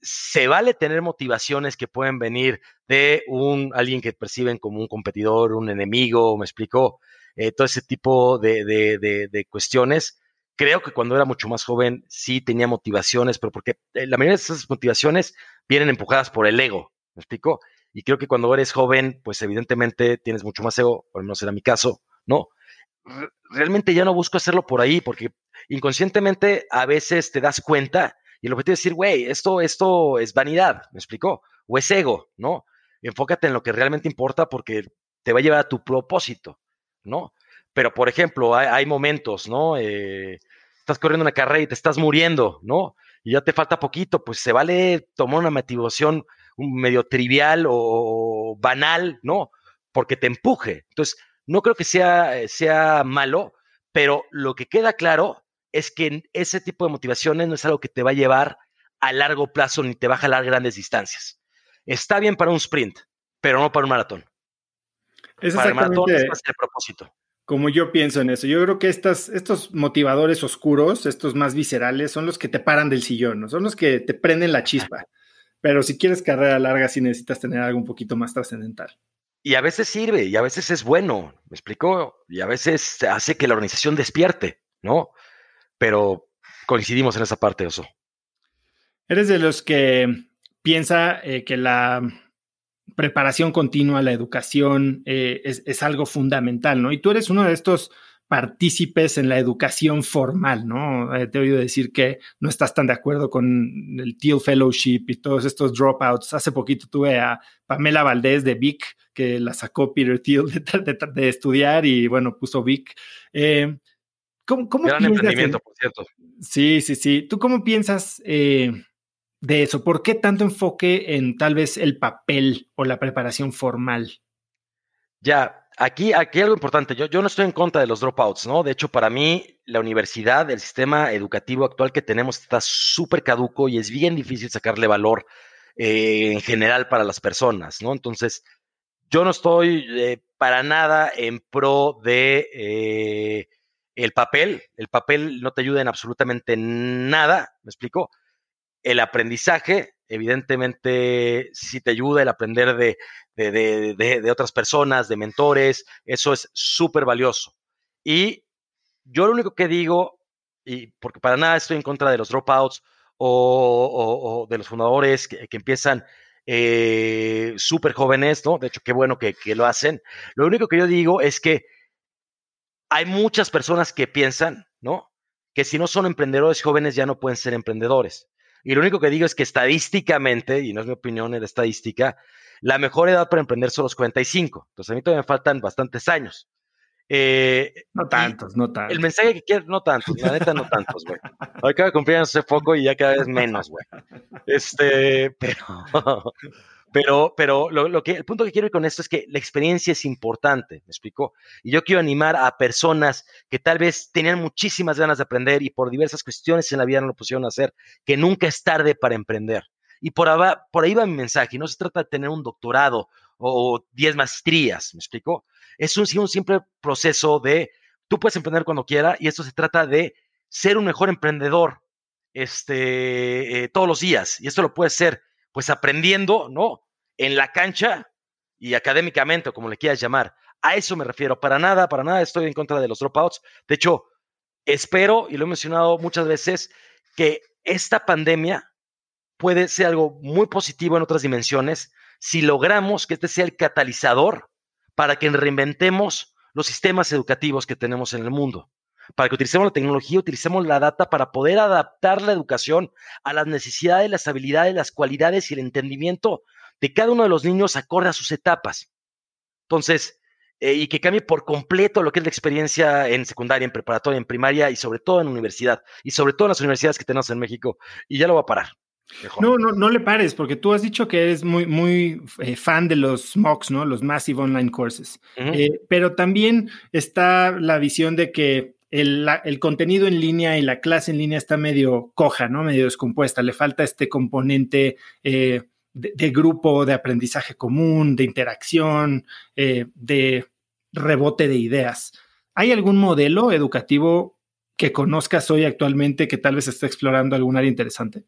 se vale tener motivaciones que pueden venir de un alguien que perciben como un competidor, un enemigo, me explico, eh, todo ese tipo de, cuestiones. Creo que cuando era mucho más joven sí tenía motivaciones, pero porque eh, la mayoría de esas motivaciones vienen empujadas por el ego, ¿me explico? Y creo que cuando eres joven, pues evidentemente tienes mucho más ego, por lo menos era mi caso, ¿no? Realmente ya no busco hacerlo por ahí, porque inconscientemente a veces te das cuenta Y el objetivo es decir, güey, esto, esto es vanidad, ¿me explicó? O es ego, ¿no? Enfócate en lo que realmente importa porque te va a llevar a tu propósito, ¿no? Pero, por ejemplo, hay, momentos, ¿no? Eh, estás corriendo una carrera y te estás muriendo, ¿no? Y ya te falta poquito, pues se vale tomar una motivación medio trivial o banal, ¿no? Porque te empuje. Entonces, no creo que sea, sea malo, pero lo que queda claro es que ese tipo de motivaciones no es algo que te va a llevar a largo plazo ni te va a jalar grandes distancias. Está bien para un sprint, pero no para un maratón. Es para el maratón es el propósito. Como yo pienso en eso. Yo creo que estas, estos motivadores oscuros, estos más viscerales, son los que te paran del sillón, ¿no? son los que te prenden la chispa. Pero si quieres carrera larga, sí necesitas tener algo un poquito más trascendental. Y a veces sirve, y a veces es bueno, ¿me explico? Y a veces hace que la organización despierte, ¿no? Pero coincidimos en esa parte, Oso. Eres de los que piensa eh, que la preparación continua, la educación eh, es, es, algo fundamental, ¿no? Y tú eres uno de estos partícipes en la educación formal, ¿no? Eh, te he oído decir que no estás tan de acuerdo con el Teal Fellowship y todos estos dropouts. Hace poquito tuve a Pamela Valdés de Vic, que la sacó Peter Thiel de, estudiar y bueno, puso Vic. Eh, ¿cómo, Gran emprendimiento, por cierto. Sí, sí, sí. ¿Tú cómo piensas eh, de eso? ¿Por qué tanto enfoque en tal vez el papel o la preparación formal? Ya, Aquí, aquí algo importante. Yo, yo no estoy en contra de los dropouts, ¿no? De hecho, para mí, la universidad, el sistema educativo actual que tenemos está súper caduco y es bien difícil sacarle valor eh, en general para las personas, ¿no? Entonces, yo no estoy eh, para nada en pro de eh, el papel. El papel no te ayuda en absolutamente nada, ¿me explico? El aprendizaje, evidentemente, sí te ayuda el aprender de, otras personas, de mentores, eso es súper valioso. Y yo lo único que digo, y porque para nada estoy en contra de los dropouts o, de los fundadores que, empiezan eh, súper jóvenes, ¿no? De hecho, qué bueno que, que, lo hacen. Lo único que yo digo es que hay muchas personas que piensan, ¿no? Que si no son emprendedores jóvenes ya no pueden ser emprendedores. Y lo único que digo es que estadísticamente, y no es mi opinión, la estadística, la mejor edad para emprender son los 45. Entonces a mí todavía me faltan bastantes años. Eh, no tantos, no tantos. El mensaje que quiero, no tantos, la neta no tantos, güey. Acaba de cumplir ese foco y ya cada vez menos, güey. Este, pero, pero, pero lo, que, el punto que quiero ir con esto es que la experiencia es importante, ¿me explico? Y yo quiero animar a personas que tal vez tenían muchísimas ganas de aprender y por diversas cuestiones en la vida no lo pusieron a hacer, que nunca es tarde para emprender. Y por, ahí va mi mensaje. No se trata de tener un doctorado o 10 maestrías, ¿me explico? Es un, un simple proceso de, tú puedes emprender cuando quieras y esto se trata de ser un mejor emprendedor este, eh, todos los días. Y esto lo puedes ser, pues aprendiendo, ¿no? En la cancha y académicamente, o como le quieras llamar. A eso me refiero. Para nada, para nada estoy en contra de los dropouts. De hecho, espero, y lo he mencionado muchas veces, que esta pandemia puede ser algo muy positivo en otras dimensiones si logramos que este sea el catalizador para que reinventemos los sistemas educativos que tenemos en el mundo, para que utilicemos la tecnología, utilicemos la data para poder adaptar la educación a las necesidades, las habilidades, las cualidades y el entendimiento de cada uno de los niños acorde a sus etapas. Entonces, eh, y que cambie por completo lo que es la experiencia en secundaria, en preparatoria, en primaria y sobre todo en universidad, y sobre todo en las universidades que tenemos en México. Y ya lo va a parar. No, no, no le pares, porque tú has dicho que eres muy, muy eh, fan de los MOOCs, ¿no? Los Massive Online Courses. Eh, pero también está la visión de que el, contenido en línea y la clase en línea está medio coja, ¿no? Medio descompuesta. Le falta este componente eh, de, grupo, de aprendizaje común, de interacción, de rebote de ideas. ¿Hay algún modelo educativo que conozcas hoy actualmente que tal vez esté explorando algún área interesante?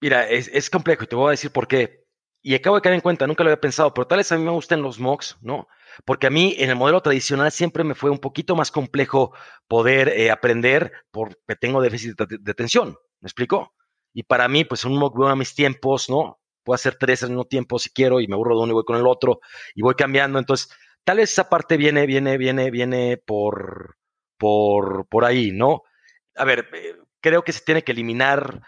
Mira, es, complejo y te voy a decir por qué. Y acabo de caer en cuenta, nunca lo había pensado, pero tal vez a mí me gustan los mocks, ¿no? Porque a mí en el modelo tradicional siempre me fue un poquito más complejo poder eh, aprender porque tengo déficit de, atención, ¿me explico? Y para mí, pues un mock a mis tiempos, ¿no? Puedo hacer tres al mismo tiempo si quiero y me aburro de uno y voy con el otro y voy cambiando. Entonces, tal vez esa parte viene, viene, viene, viene por, por, por ahí, ¿no? A ver, eh, creo que se tiene que eliminar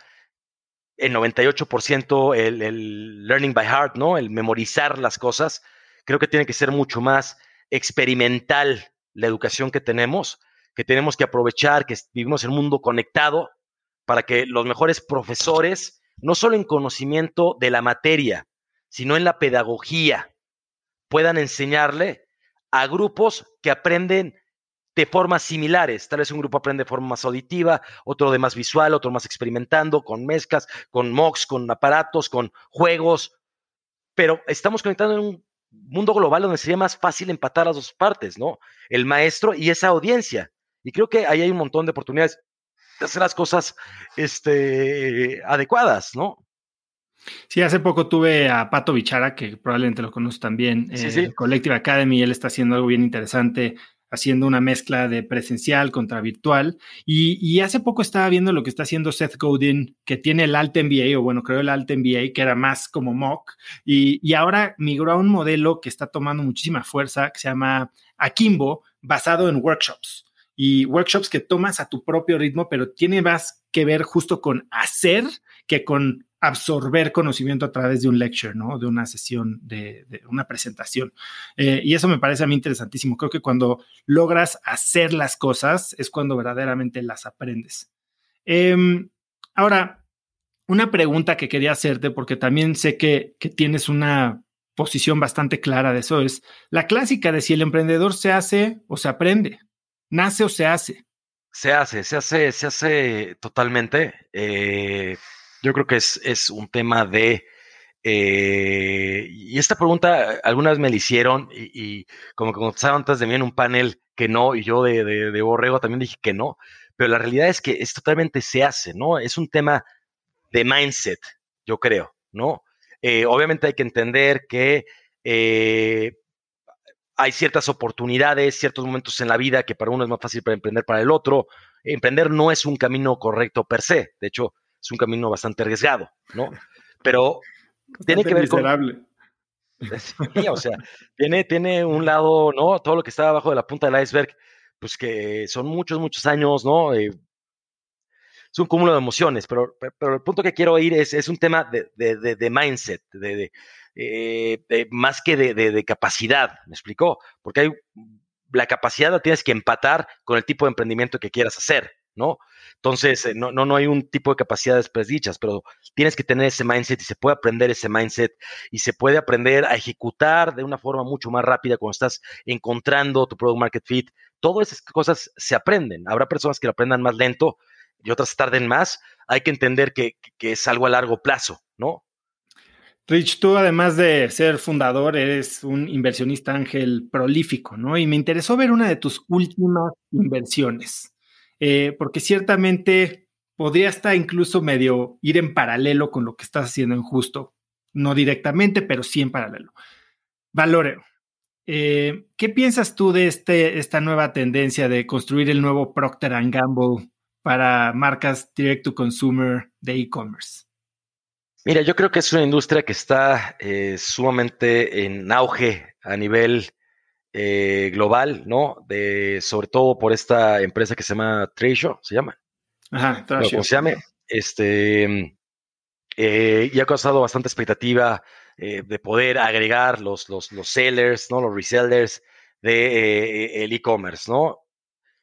el 98% el, el learning by heart, ¿no? El memorizar las cosas. Creo que tiene que ser mucho más experimental la educación que tenemos, que tenemos que aprovechar que vivimos en un mundo conectado para que los mejores profesores, no solo en conocimiento de la materia, sino en la pedagogía, puedan enseñarle a grupos que aprenden de formas similares. Tal vez un grupo aprende de forma más auditiva, otro de más visual, otro más experimentando, con mezclas, con mocks, con aparatos, con juegos. Pero estamos conectando en un mundo global donde sería más fácil empatar las dos partes, ¿no? El maestro y esa audiencia. Y creo que ahí hay un montón de oportunidades de hacer las cosas este, adecuadas, ¿no? Sí, hace poco tuve a Pato Bichara, que probablemente lo conoces también, eh, Collective Academy, él está haciendo algo bien interesante haciendo una mezcla de presencial contra virtual. Y, hace poco estaba viendo lo que está haciendo Seth Godin, que tiene el Alt MBA, o bueno, creo el Alt MBA, que era más como mock, y, y ahora migró a un modelo que está tomando muchísima fuerza, que se llama Akimbo, basado en workshops. Y workshops que tomas a tu propio ritmo, pero tiene más que ver justo con hacer que con absorber conocimiento a través de un lecture, ¿no? De una sesión, de, una presentación. Eh, y eso me parece a mí interesantísimo. Creo que cuando logras hacer las cosas es cuando verdaderamente las aprendes. Em, ahora, una pregunta que quería hacerte, porque también sé que, que tienes una posición bastante clara de eso, es la clásica de si el emprendedor se hace o se aprende, nace o se hace. Se hace, se hace, se hace totalmente. Eh, yo creo que es, es un tema de... Eh, y esta pregunta algunas me la hicieron y, como que contestaron antes de mí en un panel que no, y yo de, de, Borrego también dije que no, pero la realidad es que es totalmente se hace, ¿no? Es un tema de mindset, yo creo, ¿no? Eh, obviamente hay que entender que eh, hay ciertas oportunidades, ciertos momentos en la vida que para uno es más fácil para emprender para el otro. Emprender no es un camino correcto per se. De hecho, es un camino bastante arriesgado, ¿no? Pero tiene que ver con... Sí, o sea, tiene, tiene un lado, ¿no? Todo lo que está abajo de la punta del iceberg, pues que son muchos, muchos años, ¿no? Eh, es un cúmulo de emociones, pero, pero el punto que quiero ir es, es un tema de, de, de, mindset, de, eh, más que de, capacidad, ¿me explicó? Porque hay, la capacidad la tienes que empatar con el tipo de emprendimiento que quieras hacer, ¿no? Entonces, eh, no, no, no hay un tipo de capacidades predichas, pero tienes que tener ese mindset y se puede aprender ese mindset y se puede aprender a ejecutar de una forma mucho más rápida cuando estás encontrando tu product market fit. Todas esas cosas se aprenden. Habrá personas que lo aprendan más lento y otras tarden más. Hay que entender que, que es algo a largo plazo, ¿no? Rich, tú además de ser fundador, eres un inversionista ángel prolífico, ¿no? Y me interesó ver una de tus últimas inversiones. Eh, porque ciertamente podría estar incluso medio ir en paralelo con lo que estás haciendo en justo, no directamente, pero sí en paralelo. Valoreo. Eh, ¿Qué piensas tú de este, esta nueva tendencia de construir el nuevo Procter Gamble para marcas direct to consumer de e-commerce? Mira, yo creo que es una industria que está eh, sumamente en auge a nivel eh, global, ¿no? De, sobre todo por esta empresa que se llama Treasure, ¿se llama? Ajá, Treasure. Como se llame, este, eh, y ha causado bastante expectativa eh, de poder agregar los, los, los, sellers, ¿no? Los resellers de el e-commerce, ¿no?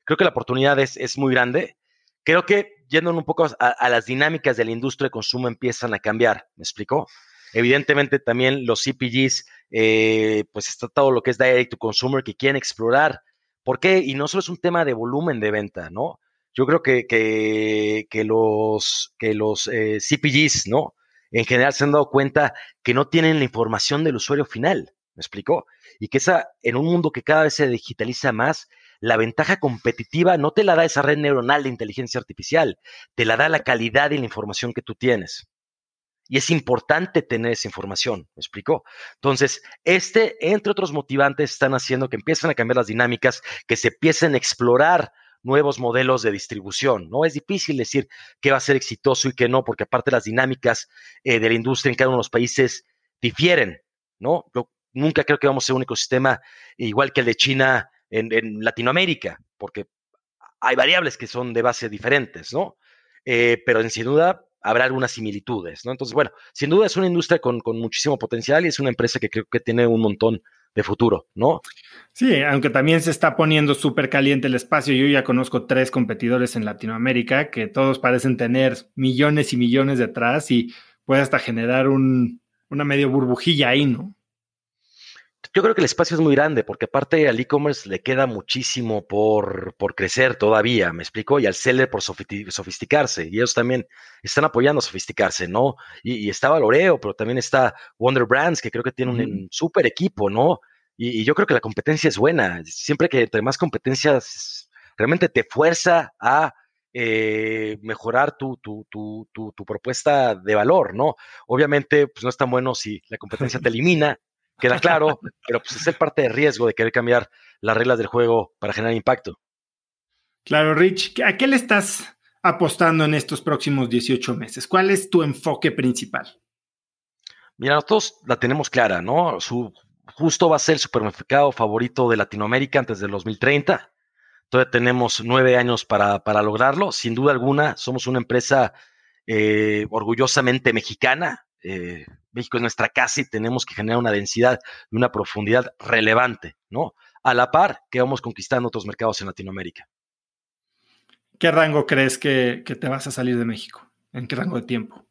Creo que la oportunidad es, es, muy grande. Creo que yendo un poco a, a las dinámicas de la industria de consumo empiezan a cambiar, ¿me explicó? Evidentemente también los CPGs, eh, pues está todo lo que es direct to consumer que quieren explorar. ¿Por qué? Y no solo es un tema de volumen de venta, ¿no? Yo creo que, que, los, que los eh, CPGs, ¿no? En general se han dado cuenta que no tienen la información del usuario final, ¿me explicó? Y que esa, en un mundo que cada vez se digitaliza más, la ventaja competitiva no te la da esa red neuronal de inteligencia artificial, te la da la calidad y la información que tú tienes. Y es importante tener esa información, ¿me explicó? Entonces, este, entre otros motivantes, están haciendo que empiecen a cambiar las dinámicas, que se empiecen a explorar nuevos modelos de distribución. No es difícil decir qué va a ser exitoso y qué no, porque aparte las dinámicas eh, de la industria en cada uno de los países difieren, ¿no? Yo nunca creo que vamos a ser un ecosistema igual que el de China en, en Latinoamérica, porque hay variables que son de base diferentes, ¿no? eh, pero sin duda habrá algunas similitudes, ¿no? Entonces, bueno, sin duda es una industria con, con muchísimo potencial y es una empresa que creo que tiene un montón de futuro, ¿no? Sí, aunque también se está poniendo súper caliente el espacio. Yo ya conozco tres competidores en Latinoamérica que todos parecen tener millones y millones detrás y puede hasta generar un, una medio burbujilla ahí, ¿no? Yo creo que el espacio es muy grande porque aparte al e-commerce le queda muchísimo por, por, crecer todavía, me explico, y al seller por sofisticarse, y ellos también están apoyando a sofisticarse, ¿no? Y, está Valoreo, pero también está Wonder Brands, que creo que tiene un, súper equipo, ¿no? Y, yo creo que la competencia es buena, siempre que entre más competencias, realmente te fuerza a eh, mejorar tu, tu, tu, tu, propuesta de valor, ¿no? Obviamente, pues no es tan bueno si la competencia te elimina, queda claro, pero pues es el parte de riesgo de querer cambiar las reglas del juego para generar impacto. Claro, Rich, ¿a qué le estás apostando en estos próximos 18 meses? ¿Cuál es tu enfoque principal? Mira, nosotros la tenemos clara, ¿no? Su, justo va a ser el supermercado favorito de Latinoamérica antes del 2030. Todavía tenemos nueve años para, para lograrlo. Sin duda alguna, somos una empresa eh, orgullosamente mexicana. Eh, México es nuestra casa y tenemos que generar una densidad y una profundidad relevante, ¿no? A la par que vamos conquistando otros mercados en Latinoamérica. ¿Qué rango crees que, te vas a salir de México? ¿En qué rango de tiempo?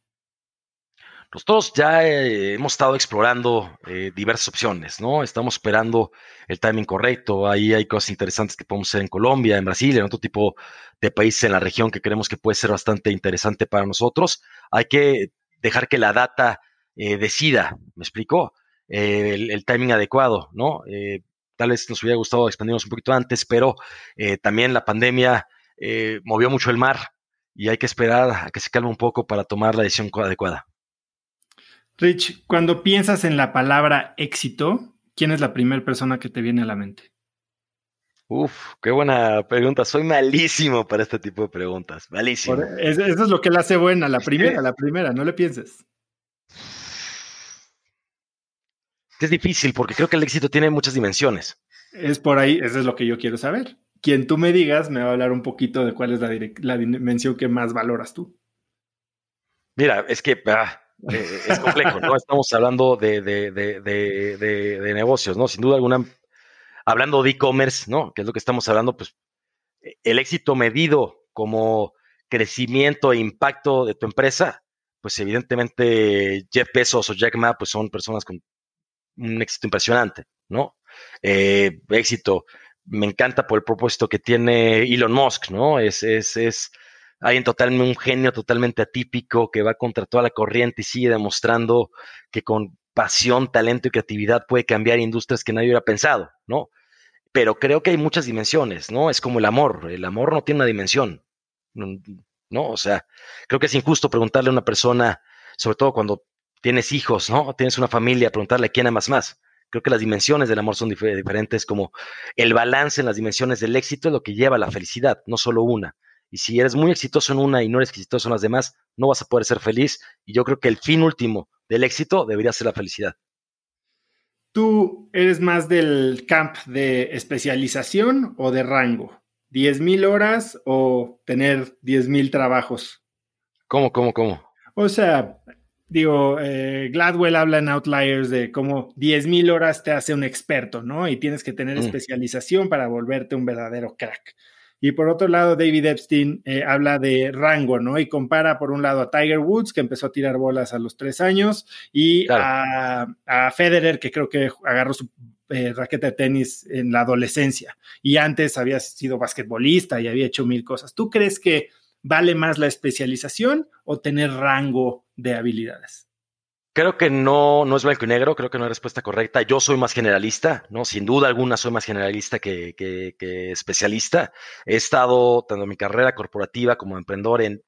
Nosotros ya eh, hemos estado explorando eh, diversas opciones, ¿no? Estamos esperando el timing correcto. Ahí hay cosas interesantes que podemos hacer en Colombia, en Brasil, en otro tipo de países en la región que creemos que puede ser bastante interesante para nosotros. Hay que dejar que la data eh, decida, ¿me explicó? Eh, el, timing adecuado, ¿no? Eh, tal vez nos hubiera gustado expandirnos un poquito antes, pero también la pandemia movió mucho el mar y hay que esperar a que se calme un poco para tomar la decisión adecuada. Rich, cuando piensas en la palabra éxito, ¿quién es la primera persona que te viene a la mente? Uf, qué buena pregunta. Soy malísimo para este tipo de preguntas. Malísimo. Eso es lo que la hace buena, la primera, la primera, no le pienses. Es difícil porque creo que el éxito tiene muchas dimensiones. Es por ahí, eso es lo que yo quiero saber. Quien tú me digas me va a hablar un poquito de cuál es la, dimensión que más valoras tú. Mira, es que ah, eh, es complejo, ¿no? Estamos hablando de, de, negocios, ¿no? Sin duda alguna, hablando de e-commerce, ¿no? Que es lo que estamos hablando, pues el éxito medido como crecimiento e impacto de tu empresa, pues evidentemente Jeff Bezos o Jack Ma, pues son personas con un éxito impresionante, ¿no? Eh, éxito, me encanta por el propósito que tiene Elon Musk, ¿no? Es, es, es alguien totalmente, un genio totalmente atípico que va contra toda la corriente y sigue demostrando que con pasión, talento y creatividad puede cambiar industrias que nadie hubiera pensado, ¿no? Pero creo que hay muchas dimensiones, ¿no? Es como el amor, el amor no tiene una dimensión, ¿no? O sea, creo que es injusto preguntarle a una persona, sobre todo cuando tienes hijos, ¿no? Tienes una familia, preguntarle a quién amas más. Creo que las dimensiones del amor son diferentes, como el balance en las dimensiones del éxito es lo que lleva a la felicidad, no solo una. Y si eres muy exitoso en una y no eres exitoso en las demás, no vas a poder ser feliz. Y yo creo que el fin último del éxito debería ser la felicidad. ¿Tú eres más del camp de especialización o de rango? ¿10 mil horas o tener 10 mil trabajos? ¿Cómo, cómo, cómo? O sea, digo, eh, Gladwell habla en Outliers de cómo 10.000 horas te hace un experto, ¿no? Y tienes que tener mm. especialización para volverte un verdadero crack. Y por otro lado, David Epstein eh, habla de rango, ¿no? Y compara por un lado a Tiger Woods, que empezó a tirar bolas a los tres años, y a, Federer, que creo que agarró su eh, raqueta de tenis en la adolescencia. Y antes había sido basquetbolista y había hecho mil cosas. ¿Tú crees que ¿Vale más la especialización o tener rango de habilidades? Creo que no, no es blanco y negro, creo que no es respuesta correcta. Yo soy más generalista, ¿no? Sin duda alguna soy más generalista que, especialista. He estado, tanto en mi carrera corporativa como emprendedor, en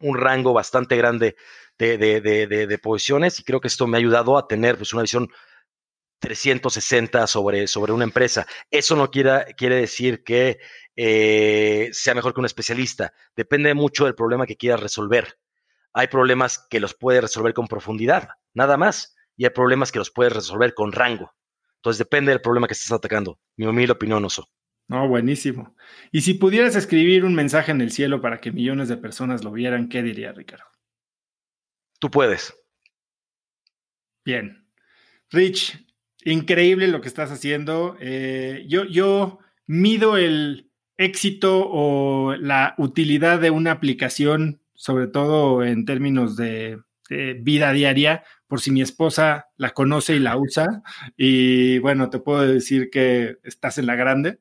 un rango bastante grande de, de, posiciones y creo que esto me ha ayudado a tener pues, una visión 360 sobre, sobre una empresa. Eso no quiere, quiere decir que eh, sea mejor que un especialista. Depende mucho del problema que quieras resolver. Hay problemas que los puedes resolver con profundidad, nada más, y hay problemas que los puedes resolver con rango. Entonces depende del problema que estés atacando. Mi humilde opinión, Oso. No, buenísimo. Y si pudieras escribir un mensaje en el cielo para que millones de personas lo vieran, ¿qué diría Ricardo? Tú puedes. Bien. Rich, increíble lo que estás haciendo. Eh, yo, yo mido el éxito o la utilidad de una aplicación, sobre todo en términos de vida diaria, por si mi esposa la conoce y la usa. Y bueno, te puedo decir que estás en la grande.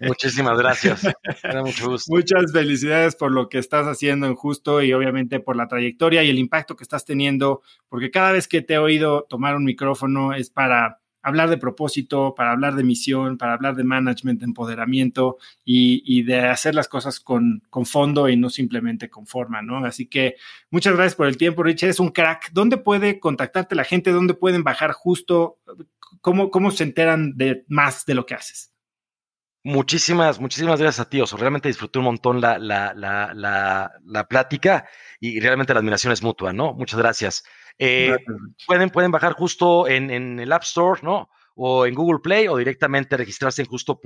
Muchísimas gracias. mucho gusto. Muchas felicidades por lo que estás haciendo en Justo y obviamente por la trayectoria y el impacto que estás teniendo, porque cada vez que te he oído tomar un micrófono es para hablar de propósito, para hablar de misión, para hablar de management, de empoderamiento y, de hacer las cosas con, con, fondo y no simplemente con forma, ¿no? Así que muchas gracias por el tiempo, Rich. Eres un crack. ¿Dónde puede contactarte la gente? ¿Dónde pueden bajar justo? ¿Cómo, cómo se enteran de más de lo que haces? Muchísimas, muchísimas gracias a ti. Oso. Realmente disfruté un montón la, la, la, la, la plática y realmente la admiración es mutua, ¿no? Muchas gracias. Eh, pueden, pueden bajar justo en, en, el App Store, ¿no? O en Google Play o directamente registrarse en justo.mx.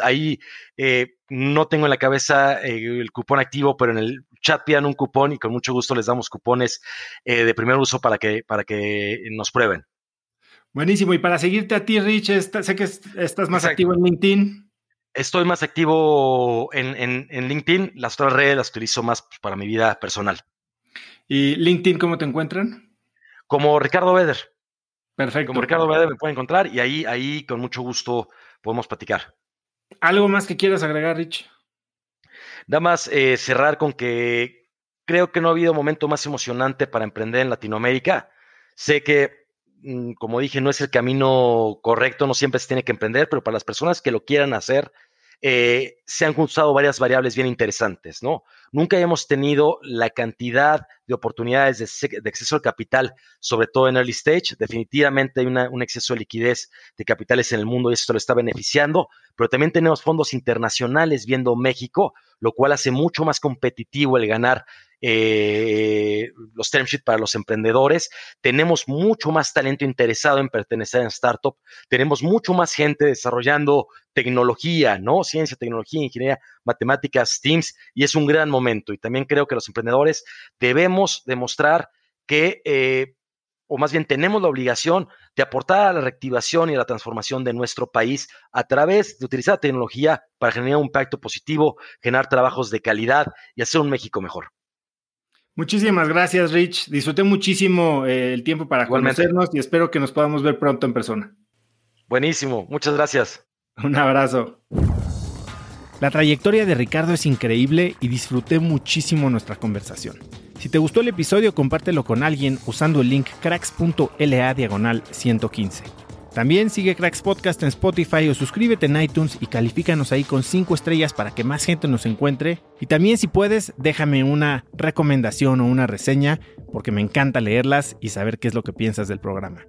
Ahí eh, no tengo en la cabeza eh, el cupón activo, pero en el chat pidan un cupón y con mucho gusto les damos cupones de primer uso para que, para que nos prueben. Buenísimo. Y para seguirte a ti, Rich, sé que estás más activo en LinkedIn. Estoy más activo en, en, en, LinkedIn. Las otras redes las utilizo más para mi vida personal. ¿Y LinkedIn cómo te encuentran? Como Ricardo Beder. Perfecto. Como Ricardo Beder me pueden encontrar y ahí, ahí con mucho gusto podemos platicar. ¿Algo más que quieras agregar, Rich? Nada más eh, cerrar con que creo que no ha habido momento más emocionante para emprender en Latinoamérica. Sé que, como dije, no es el camino correcto, no siempre se tiene que emprender, pero para las personas que lo quieran hacer, eh, se han juntado varias variables bien interesantes, ¿no? Nunca habíamos tenido la cantidad de oportunidades de, acceso al capital, sobre todo en early stage. Definitivamente hay un exceso de liquidez de capitales en el mundo y esto lo está beneficiando, pero también tenemos fondos internacionales viendo México, lo cual hace mucho más competitivo el ganar eh, los term sheets para los emprendedores. Tenemos mucho más talento interesado en pertenecer a startup. Tenemos mucho más gente desarrollando tecnología, ¿no? Ciencia, tecnología, ingeniería, matemáticas, Teams, y es un gran momento. Y también creo que los emprendedores debemos demostrar que, eh, o más bien tenemos la obligación de aportar a la reactivación y a la transformación de nuestro país a través de utilizar la tecnología para generar un impacto positivo, generar trabajos de calidad y hacer un México mejor. Muchísimas gracias, Rich. Disfruté muchísimo eh, el tiempo para conocernos y espero que nos podamos ver pronto en persona. Buenísimo, muchas gracias. Un abrazo. La trayectoria de Ricardo es increíble y disfruté muchísimo nuestra conversación. Si te gustó el episodio, compártelo con alguien usando el link cracks.la diagonal 115. También sigue Cracks Podcast en Spotify o suscríbete en iTunes y califícanos ahí con 5 estrellas para que más gente nos encuentre. Y también si puedes, déjame una recomendación o una reseña porque me encanta leerlas y saber qué es lo que piensas del programa.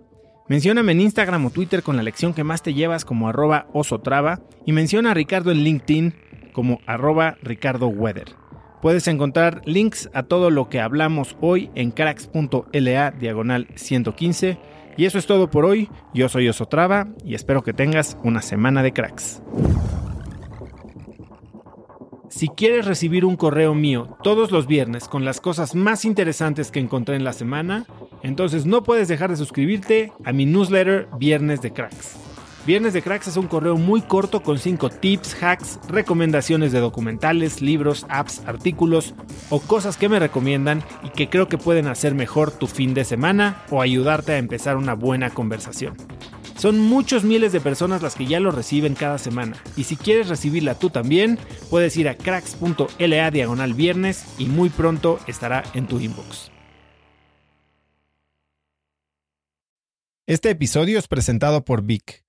Mencióname en Instagram o Twitter con la lección que más te llevas como arroba osotrava y menciona a Ricardo en LinkedIn como arroba Ricardo Weather. Puedes encontrar links a todo lo que hablamos hoy en cracks.la diagonal 115 y eso es todo por hoy. Yo soy Osotrava y espero que tengas una semana de cracks. Si quieres recibir un correo mío todos los viernes con las cosas más interesantes que encontré en la semana, entonces no puedes dejar de suscribirte a mi newsletter Viernes de Cracks. Viernes de Cracks es un correo muy corto con 5 tips, hacks, recomendaciones de documentales, libros, apps, artículos o cosas que me recomiendan y que creo que pueden hacer mejor tu fin de semana o ayudarte a empezar una buena conversación. Son muchos miles de personas las que ya lo reciben cada semana y si quieres recibirla tú también, puedes ir a cracks.la diagonal viernes y muy pronto estará en tu inbox. Este episodio es presentado por Vic.